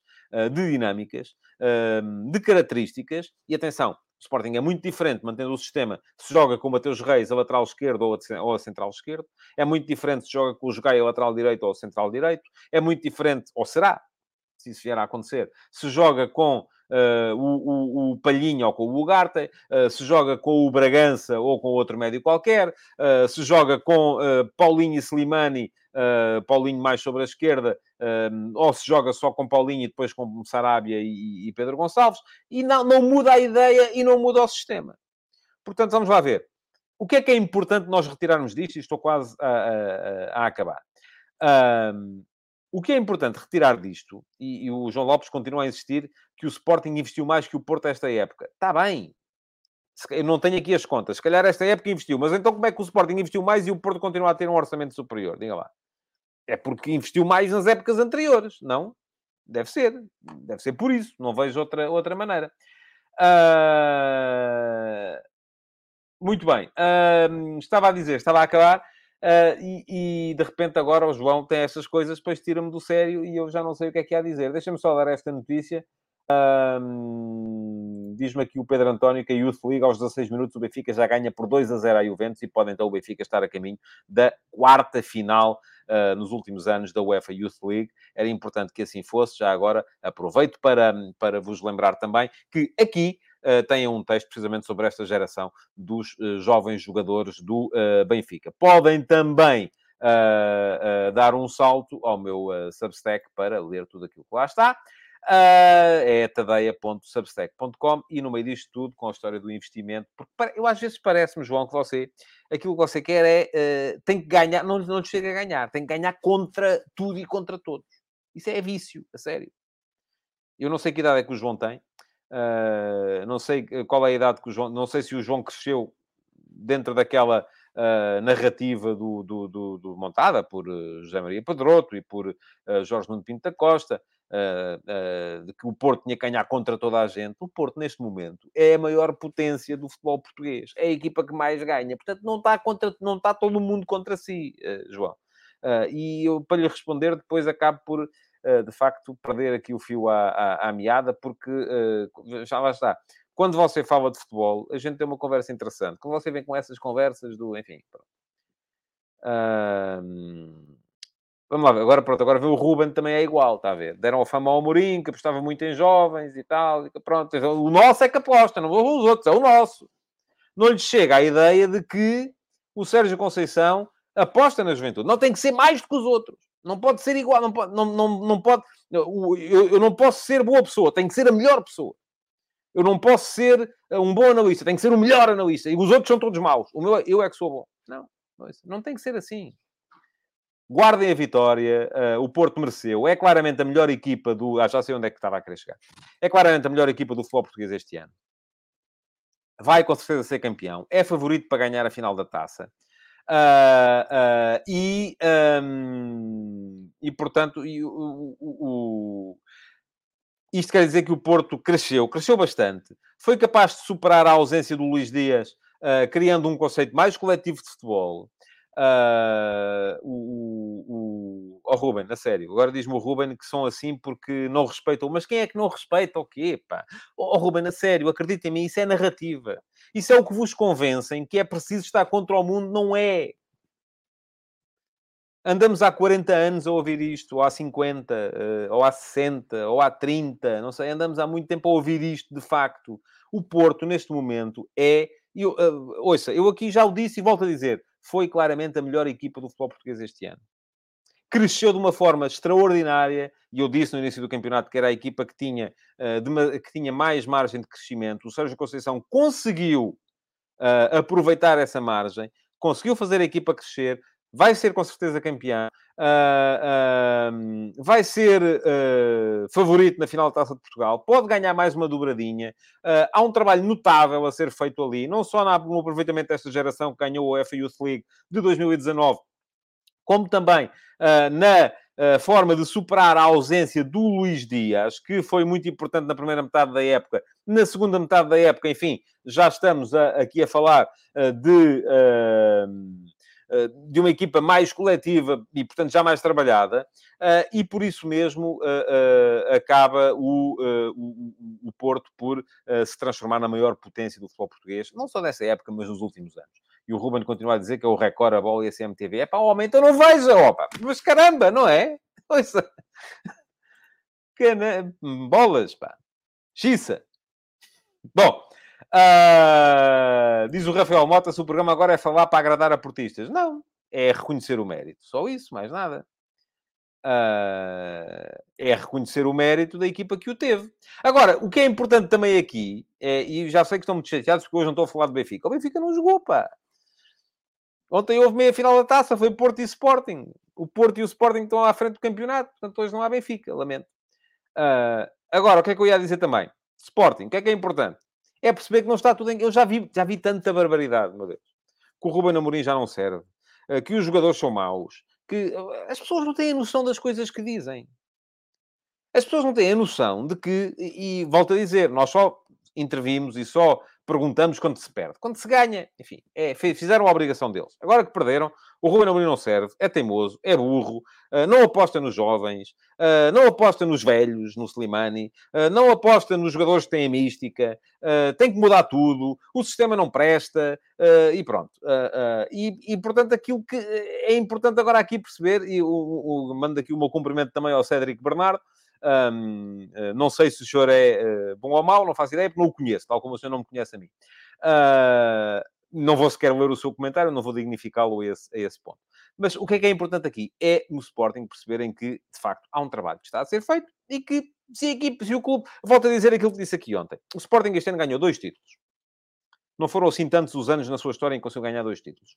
de dinâmicas, uh, de características, e atenção, o Sporting é muito diferente, mantendo o sistema, se joga com o Mateus Reis a lateral esquerdo ou a, ou a central esquerdo. É muito diferente se joga com o Jogai a lateral direito ou a central direito. É muito diferente, ou será, se isso vier a acontecer, se joga com uh, o, o, o Palhinha ou com o Ugarte, uh, se joga com o Bragança ou com outro médio qualquer, uh, se joga com Paulinho e Slimani, Paulinho mais sobre a esquerda, ou se joga só com Paulinho e depois com Sarabia e, e Pedro Gonçalves, e não, não muda a ideia e não muda o sistema. Portanto, vamos lá ver. O que é que é importante nós retirarmos disto? E estou quase a, a, a acabar. Um, o que é importante retirar disto, e, e, o João Lopes continua a insistir que o Sporting investiu mais que o Porto esta época. Está bem. Eu não tenho aqui as contas. Se calhar esta época investiu. Mas então como é que o Sporting investiu mais e o Porto continua a ter um orçamento superior? Diga lá. É porque investiu mais nas épocas anteriores, não? Deve ser. Deve ser por isso. Não vejo outra, outra maneira. Uh... Muito bem. Uh... Estava a dizer, estava a acabar Uh, e, e, de repente agora o João tem essas coisas, depois tira-me do sério e eu já não sei o que é que há a dizer. Deixa-me só dar esta notícia. Uh, Diz-me aqui o Pedro António que a Youth League aos 16 minutos o Benfica já ganha por 2 a 0 a Juventus e pode então o Benfica estar a caminho da quarta final uh, nos últimos anos da UEFA Youth League. Era importante que assim fosse. Já agora aproveito para, para vos lembrar também que aqui uh, um texto precisamente sobre esta geração dos uh, jovens jogadores do uh, Benfica. Podem também dar um salto ao meu Substack para ler tudo aquilo que lá está. Uh, é tadeia.substack.com e no meio disto tudo, com a história do investimento, porque eu às vezes parece-me, João, que você, aquilo que você quer é, uh, tem que ganhar, não, não chega a ganhar, tem que ganhar contra tudo e contra todos. Isso é vício, a sério. Eu não sei que idade é que o João tem, Uh, não sei qual é a idade que o João... Não sei se o João cresceu dentro daquela uh, narrativa do, do, do, do, montada por uh, José Maria Pedroto e por Jorge Nuno Pinto da Costa, de que o Porto tinha que ganhar contra toda a gente. O Porto, neste momento, é a maior potência do futebol português. É a equipa que mais ganha. Portanto, não está, contra, não está todo mundo contra si, João. e eu, para lhe responder, depois acabo por eh, de facto, perder aqui o fio à, à, à meada, porque eh, já lá está. Quando você fala de futebol, a gente tem uma conversa interessante. Quando você vem com essas conversas do, enfim, Vamos lá. Agora, pronto, agora vê o Ruben também é igual, está a ver? Deram a fama ao Mourinho, que apostava muito em jovens e tal. E pronto, o nosso é que aposta, não os outros, é o nosso. Não lhe chega a ideia de que o Sérgio Conceição aposta na juventude. Não tem que ser mais do que os outros. Não pode ser igual, não pode, não, não, não pode, eu, eu não posso ser boa pessoa, tenho que ser a melhor pessoa. Eu não posso ser eh, um bom analista, tenho que ser o melhor analista. E os outros são todos maus. O meu, eu é que sou bom. Não, não tem que ser assim. Guardem a vitória, uh, o Porto mereceu. É claramente a melhor equipa do. Ah, já sei onde é que estava a querer chegar. É claramente a melhor equipa do futebol português este ano. Vai com certeza ser campeão. É favorito para ganhar a final da taça. Uh, uh, e, um, e, portanto, e, o, o, isto quer dizer que o Porto cresceu, cresceu bastante. Foi capaz de superar a ausência do Luís Dias, uh, criando um conceito mais coletivo de futebol. Uh, o, o, o, Ruben, a sério, agora diz-me o Ruben que são assim porque não respeitam. Mas quem é que não respeita o quê, pá? Oh, Ruben, a sério, acredita em mim, isso é narrativa. Isso é o que vos convencem que é preciso estar contra o mundo, não é. Andamos há 40 anos a ouvir isto, ou há 50, eh, ou há 60, ou há 30, não sei, andamos há muito tempo a ouvir isto de facto. O Porto, neste momento, é. Eu, uh, ouça, eu aqui já o disse e volto a dizer foi claramente a melhor equipa do futebol português este ano. Cresceu de uma forma extraordinária, e eu disse no início do campeonato que era a equipa que tinha, uh, de, que tinha mais margem de crescimento. O Sérgio Conceição conseguiu uh, aproveitar essa margem, conseguiu fazer a equipa crescer, vai ser com certeza campeão, uh, uh, vai ser uh, favorito na final da Taça de Portugal, pode ganhar mais uma dobradinha. há um trabalho notável a ser feito ali, não só no aproveitamento desta geração que ganhou a UEFA Youth League de 2019, como também na forma de superar a ausência do Luís Dias, que foi muito importante na primeira metade da época. Na segunda metade da época, enfim, já estamos a, aqui a falar de de uma equipa mais coletiva e, portanto, já mais trabalhada, e por isso mesmo acaba o, o, o Porto por se transformar na maior potência do futebol português, não só nessa época, mas nos últimos anos. E o Ruben continua a dizer que é o Record, a bola e a CMTV. É o homem, então não veja, opa! Mas caramba, não é? [laughs] Ouça. Cana... Bolas, pá. Xissa. Bom, uh, diz o Rafael Mota se o programa agora é falar para agradar a portistas. Não, é reconhecer o mérito. Só isso, mais nada. Uh, é reconhecer o mérito da equipa que o teve. Agora, o que é importante também aqui, é, e já sei que estão muito chateados porque hoje não estou a falar do Benfica. O Benfica não jogou, pá. Ontem houve meia final da taça, foi Porto e Sporting. O Porto e o Sporting estão à frente do campeonato, portanto hoje não há Benfica, lamento. Uh, agora, o que é que eu ia dizer também? Sporting, o que é que é importante? É perceber que não está tudo em... Eu já vi, já vi tanta barbaridade, meu Deus. Que o Ruben Amorim já não serve. Uh, que os jogadores são maus. Que uh, as pessoas não têm a noção das coisas que dizem. As pessoas não têm a noção de que... E, e volto a dizer, nós só intervimos e só perguntamos quando se perde. Quando se ganha, enfim, é, fizeram a obrigação deles. Agora que perderam, o Ruben Amorim não serve, é teimoso, é burro, uh, não aposta nos jovens, uh, não aposta nos velhos, no Slimani, uh, não aposta nos jogadores que têm a mística, tem que mudar tudo, o sistema não presta, e pronto. E, e, portanto, aquilo que é importante agora aqui perceber, e o, o, mando aqui o meu cumprimento também ao Cédric Bernardo, um, uh, não sei se o senhor é uh, bom ou mau, não faço ideia, porque não o conheço, tal como o senhor não me conhece a mim. Uh, não vou sequer ler o seu comentário, não vou dignificá-lo a esse, a esse ponto. Mas o que é que é importante aqui? É no Sporting perceberem que, de facto, há um trabalho que está a ser feito e que, se a equipe, se o clube... Volto a dizer aquilo que disse aqui ontem. O Sporting este ano ganhou dois títulos. Não foram assim tantos os anos na sua história em que conseguiu ganhar dois títulos.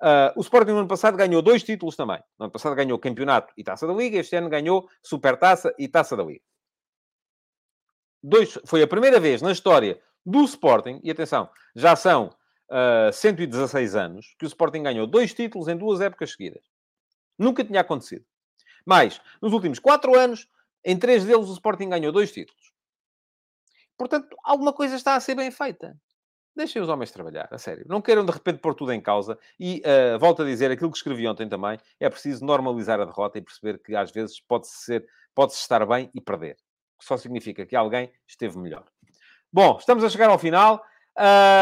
Uh, o Sporting no ano passado ganhou dois títulos também. No ano passado ganhou Campeonato e Taça da Liga. Este ano ganhou Supertaça e Taça da Liga. Dois, foi a primeira vez na história do Sporting, e atenção, já são uh, ah, 116 anos, que o Sporting ganhou dois títulos em duas épocas seguidas. Nunca tinha acontecido. Mas, nos últimos quatro anos, em três deles o Sporting ganhou dois títulos. Portanto, alguma coisa está a ser bem feita. Deixem os homens trabalhar, a sério. Não queiram de repente pôr tudo em causa. E uh, volto a dizer aquilo que escrevi ontem também: é preciso normalizar a derrota e perceber que às vezes pode-se ser, pode-se estar bem e perder. Que só significa que alguém esteve melhor. Bom, estamos a chegar ao final. Uh,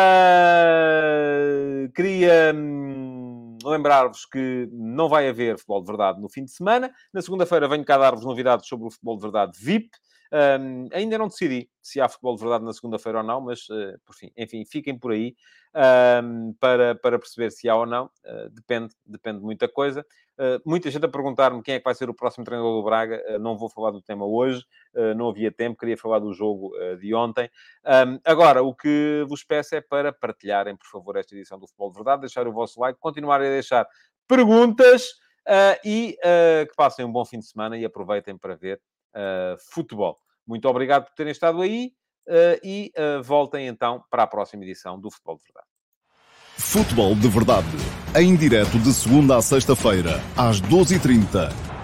queria hum, lembrar-vos que não vai haver futebol de verdade no fim de semana. Na segunda-feira venho cá dar-vos novidades sobre o futebol de verdade VIP. Um, ainda não decidi se há futebol de verdade na segunda-feira ou não, mas, uh, por fim, enfim, fiquem por aí um, para, para perceber se há ou não. Uh, depende, depende de muita coisa. Uh, muita gente a perguntar-me quem é que vai ser o próximo treinador do Braga. não vou falar do tema hoje, não havia tempo, queria falar do jogo de ontem. Um, agora, o que vos peço é para partilharem, por favor, esta edição do Futebol de Verdade, deixar o vosso like, continuarem a deixar perguntas e que passem um bom fim de semana e aproveitem para ver uh, futebol. Muito obrigado por terem estado aí uh, e uh, voltem então para a próxima edição do Futebol de Verdade. Futebol de Verdade, em direto de segunda a sexta-feira, às 12h30